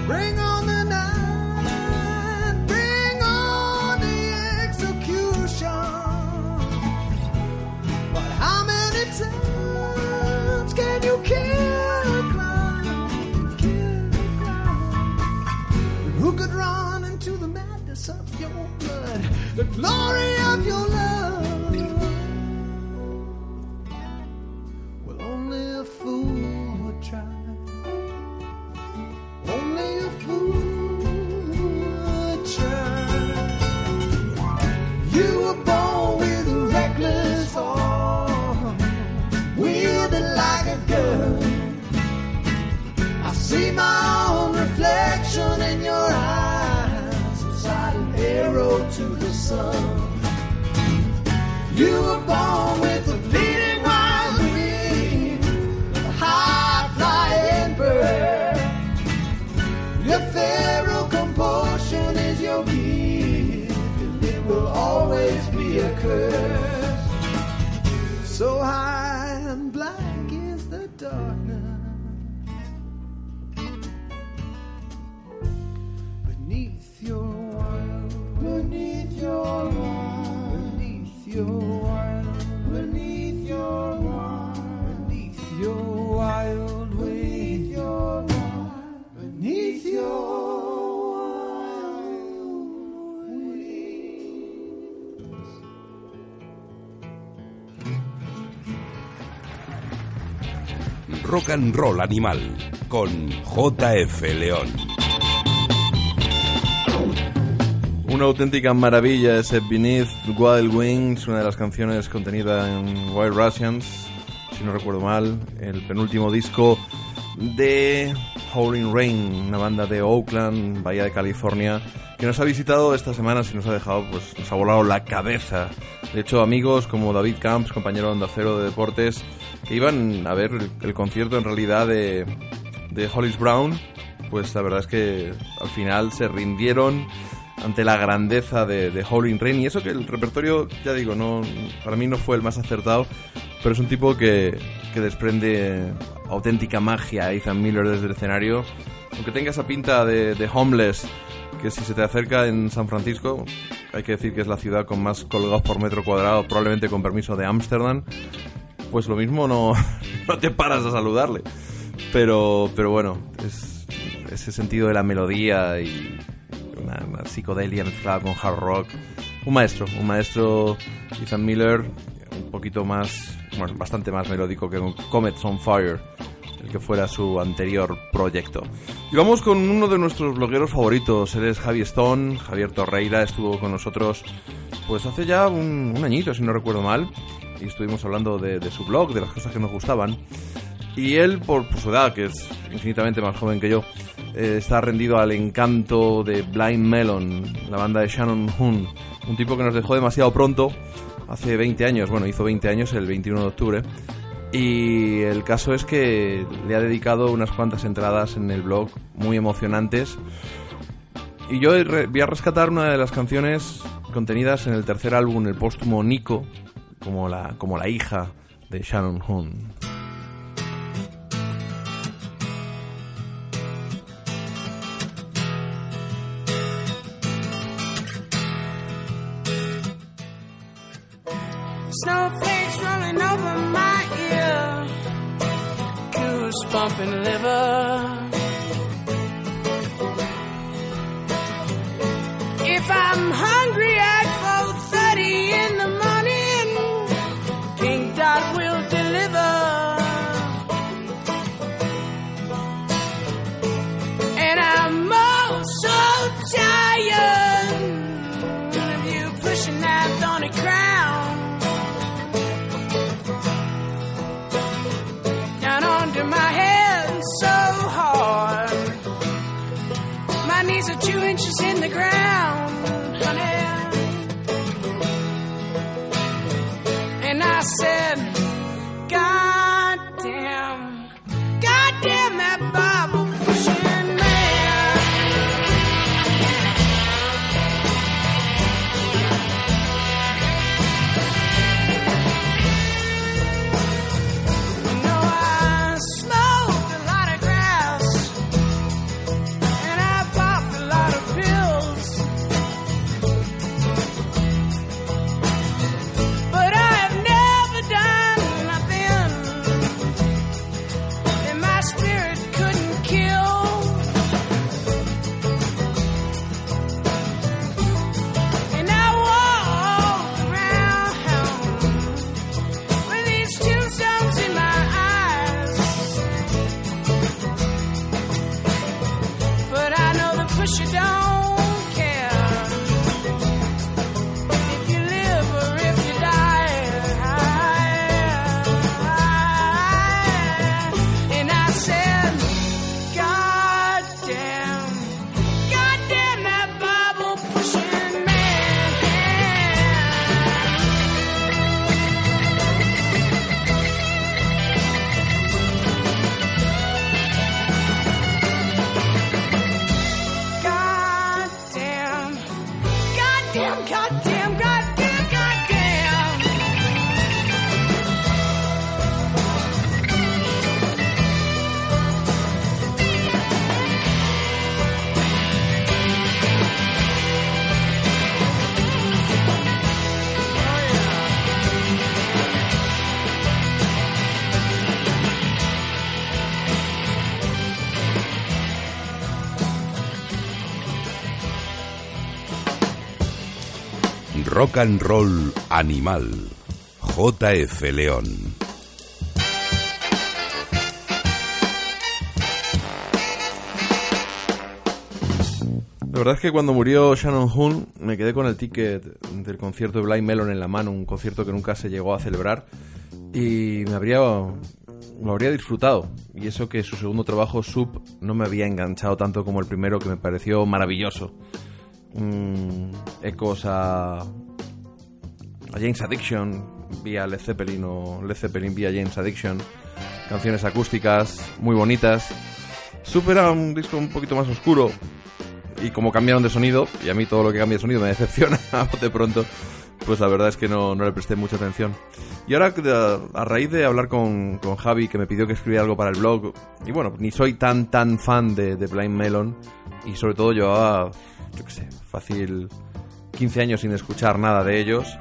Bring on Rock and Roll Animal con JF León. Una auténtica maravilla ese Beneath Wild Wings, una de las canciones contenida en Wild Russians, si no recuerdo mal, el penúltimo disco de Howling Rain, una banda de Oakland, Bahía de California, que nos ha visitado esta semana y nos ha dejado, pues nos ha volado la cabeza. De hecho, amigos como David Camps, compañero de Onda de Deportes, que iban a ver el, el concierto en realidad de, de Hollis Brown, pues la verdad es que al final se rindieron ante la grandeza de, de Howling Rain. Y eso que el repertorio, ya digo, no para mí no fue el más acertado, pero es un tipo que, que desprende auténtica magia a Ethan Miller desde el escenario. Aunque tenga esa pinta de, de homeless, que si se te acerca en San Francisco, hay que decir que es la ciudad con más colgados por metro cuadrado, probablemente con permiso de Ámsterdam, pues lo mismo no, no te paras a saludarle. Pero, pero bueno, es ese sentido de la melodía y una, una psicodelia mezclada con hard rock. Un maestro, un maestro Ethan Miller, un poquito más, bueno, bastante más melódico que Comets on Fire, el que fuera su anterior proyecto. Y vamos con uno de nuestros blogueros favoritos, él es Javi Stone, Javier Torreira, estuvo con nosotros pues hace ya un añito, si no recuerdo mal, y estuvimos hablando de, su blog, de las cosas que nos gustaban. Y él, por, su edad, que es infinitamente más joven que yo, eh, está rendido al encanto de Blind Melon, la banda de Shannon Hoon, un tipo que nos dejó demasiado pronto, hace 20 años, bueno, hizo 20 años el 21 de octubre, y el caso es que le ha dedicado unas cuantas entradas en el blog muy emocionantes. Y yo voy a rescatar una de las canciones contenidas en el tercer álbum, el póstumo Nico, como la, como la hija de Shannon Hoon. Rock and Roll Animal. JF León. La verdad es que cuando murió Shannon Hoon me quedé con el ticket del concierto de Blind Melon en la mano, un concierto que nunca se llegó a celebrar y me habría lo habría disfrutado. Y eso que su segundo trabajo, Sub, no me había enganchado tanto como el primero, que me pareció maravilloso. Mm, ecos a, James Addiction vía Led Zeppelin o Led Zeppelin vía James Addiction. Canciones acústicas muy bonitas. Sub era un disco un poquito más oscuro, y como cambiaron de sonido, y a mí todo lo que cambia de sonido me decepciona de pronto, pues la verdad es que no, no le presté mucha atención. Y ahora, a raíz de hablar con, con Javi, que me pidió que escribiera algo para el blog, y bueno, ni soy tan, tan fan de, de Blind Melon, y sobre todo llevaba, yo qué sé, fácil 15 años sin escuchar nada de ellos.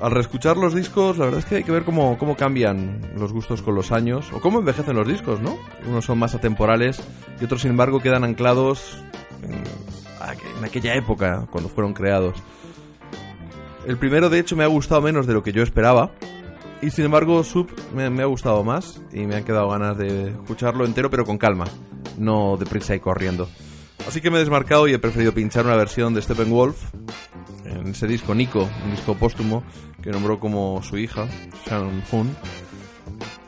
Al reescuchar los discos, la verdad es que hay que ver cómo, cómo cambian los gustos con los años, o cómo envejecen los discos, ¿no? Unos son más atemporales y otros, sin embargo, quedan anclados en, aquella época, cuando fueron creados. El primero, de hecho, me ha gustado menos de lo que yo esperaba. Y sin embargo, Sub me, me ha gustado más y me han quedado ganas de escucharlo entero, pero con calma, no deprisa y corriendo. Así que me he desmarcado y he preferido pinchar una versión de Steppenwolf en ese disco Nico, un disco póstumo que nombró como su hija, Shannon Hoon.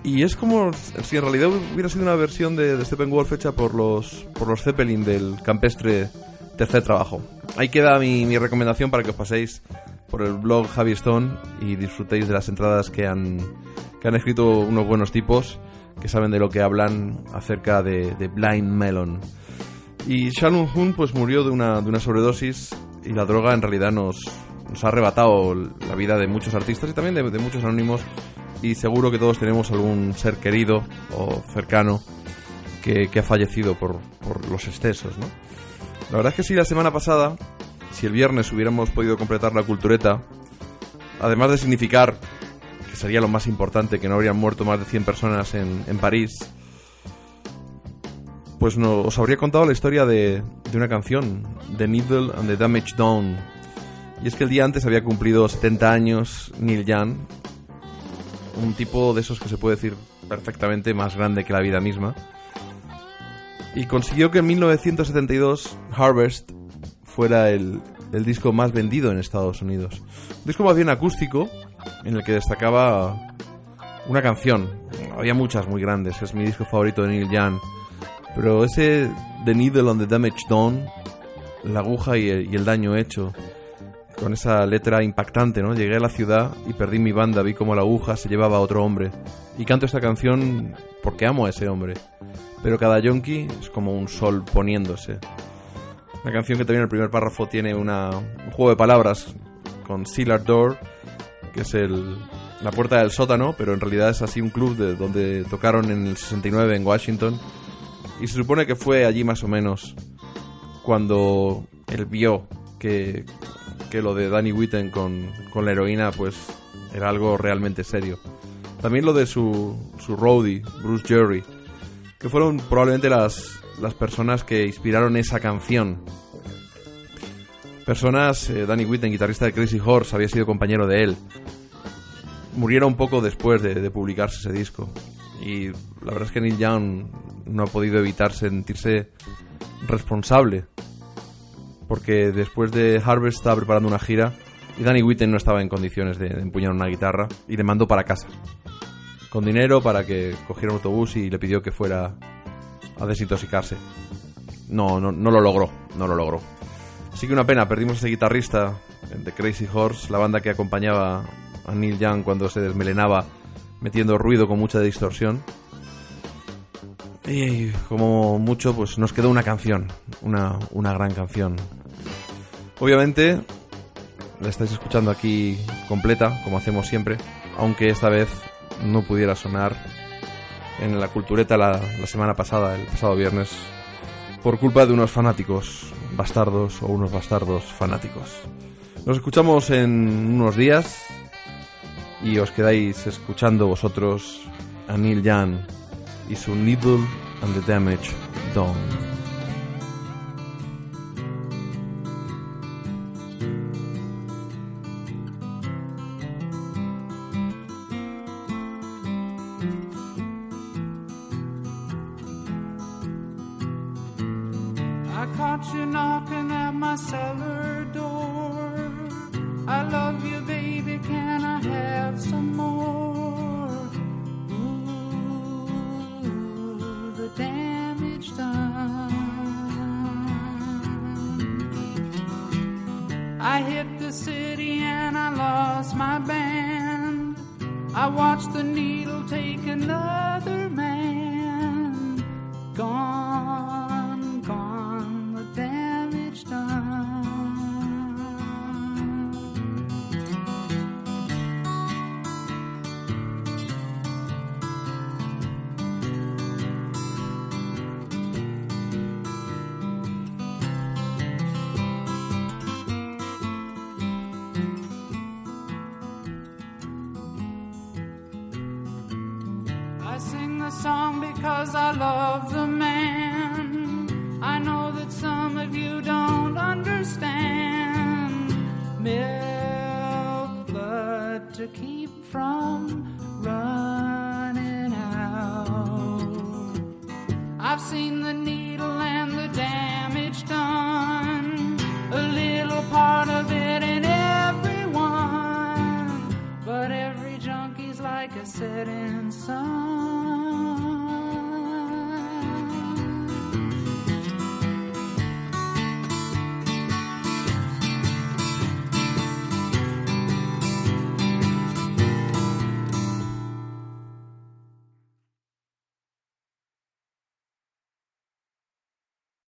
Y es como si en realidad hubiera sido una versión de, de Steppenwolf hecha por los, por los Zeppelin del campestre tercer trabajo. Ahí queda mi, recomendación para que os paséis por el blog Javi Stone y disfrutéis de las entradas que han, que han escrito unos buenos tipos que saben de lo que hablan acerca de, de Blind Melon. Y Shannon Hoon pues murió de una, de una sobredosis y la droga en realidad nos, nos ha arrebatado la vida de muchos artistas y también de, de muchos anónimos y seguro que todos tenemos algún ser querido o cercano que, que ha fallecido por, por los excesos, ¿no? La verdad es que sí, la semana pasada, si el viernes hubiéramos podido completar la cultureta, además de significar que sería lo más importante que no habrían muerto más de 100 personas en, en París, pues no, os habría contado la historia de, de una canción, The Needle and the Damage Done. Y es que el día antes había cumplido 70 años Neil Young, un tipo de esos que se puede decir perfectamente más grande que la vida misma. Y consiguió que en 1972 Harvest fuera el, el disco más vendido en Estados Unidos. Un disco más bien acústico, en el que destacaba una canción. Había muchas muy grandes, es mi disco favorito de Neil Young. Pero ese The Needle on the Damage Done, la aguja y el, y el daño hecho, con esa letra impactante, ¿no? Llegué a la ciudad y perdí mi banda, vi como la aguja se llevaba a otro hombre. Y canto esta canción porque amo a ese hombre. Pero cada yonki es como un sol poniéndose. Una canción que también el primer párrafo tiene una, un juego de palabras con Cellar Door, que es el, la puerta del sótano, pero en realidad es así un club de donde tocaron en el 69 en Washington. Y se supone que fue allí más o menos cuando él vio que, que lo de Danny Whitten con, con la heroína pues era algo realmente serio. También lo de su, su roadie, Bruce Jerry, que fueron probablemente las, las personas que inspiraron esa canción. Personas, eh, Danny Whitten, guitarrista de Crazy Horse, había sido compañero de él. Murieron poco después de, de publicarse ese disco. Y la verdad es que Neil Young no ha podido evitar sentirse responsable porque después de Harvest estaba preparando una gira y Danny Whitten no estaba en condiciones de, de empuñar una guitarra y le mandó para casa. Con dinero para que cogiera un autobús y le pidió que fuera a desintoxicarse. No, no, no lo logró, no lo logró. Así que una pena, perdimos a ese guitarrista de Crazy Horse, la banda que acompañaba a Neil Young cuando se desmelenaba metiendo ruido con mucha distorsión. Y como mucho, pues nos quedó una canción, una, una gran canción. Obviamente, la estáis escuchando aquí completa, como hacemos siempre, aunque esta vez no pudiera sonar en la cultureta la, la semana pasada, el pasado viernes, por culpa de unos fanáticos bastardos o unos bastardos fanáticos. Nos escuchamos en unos días y os quedáis escuchando vosotros a Neil Young y su Needle and the Damage Done.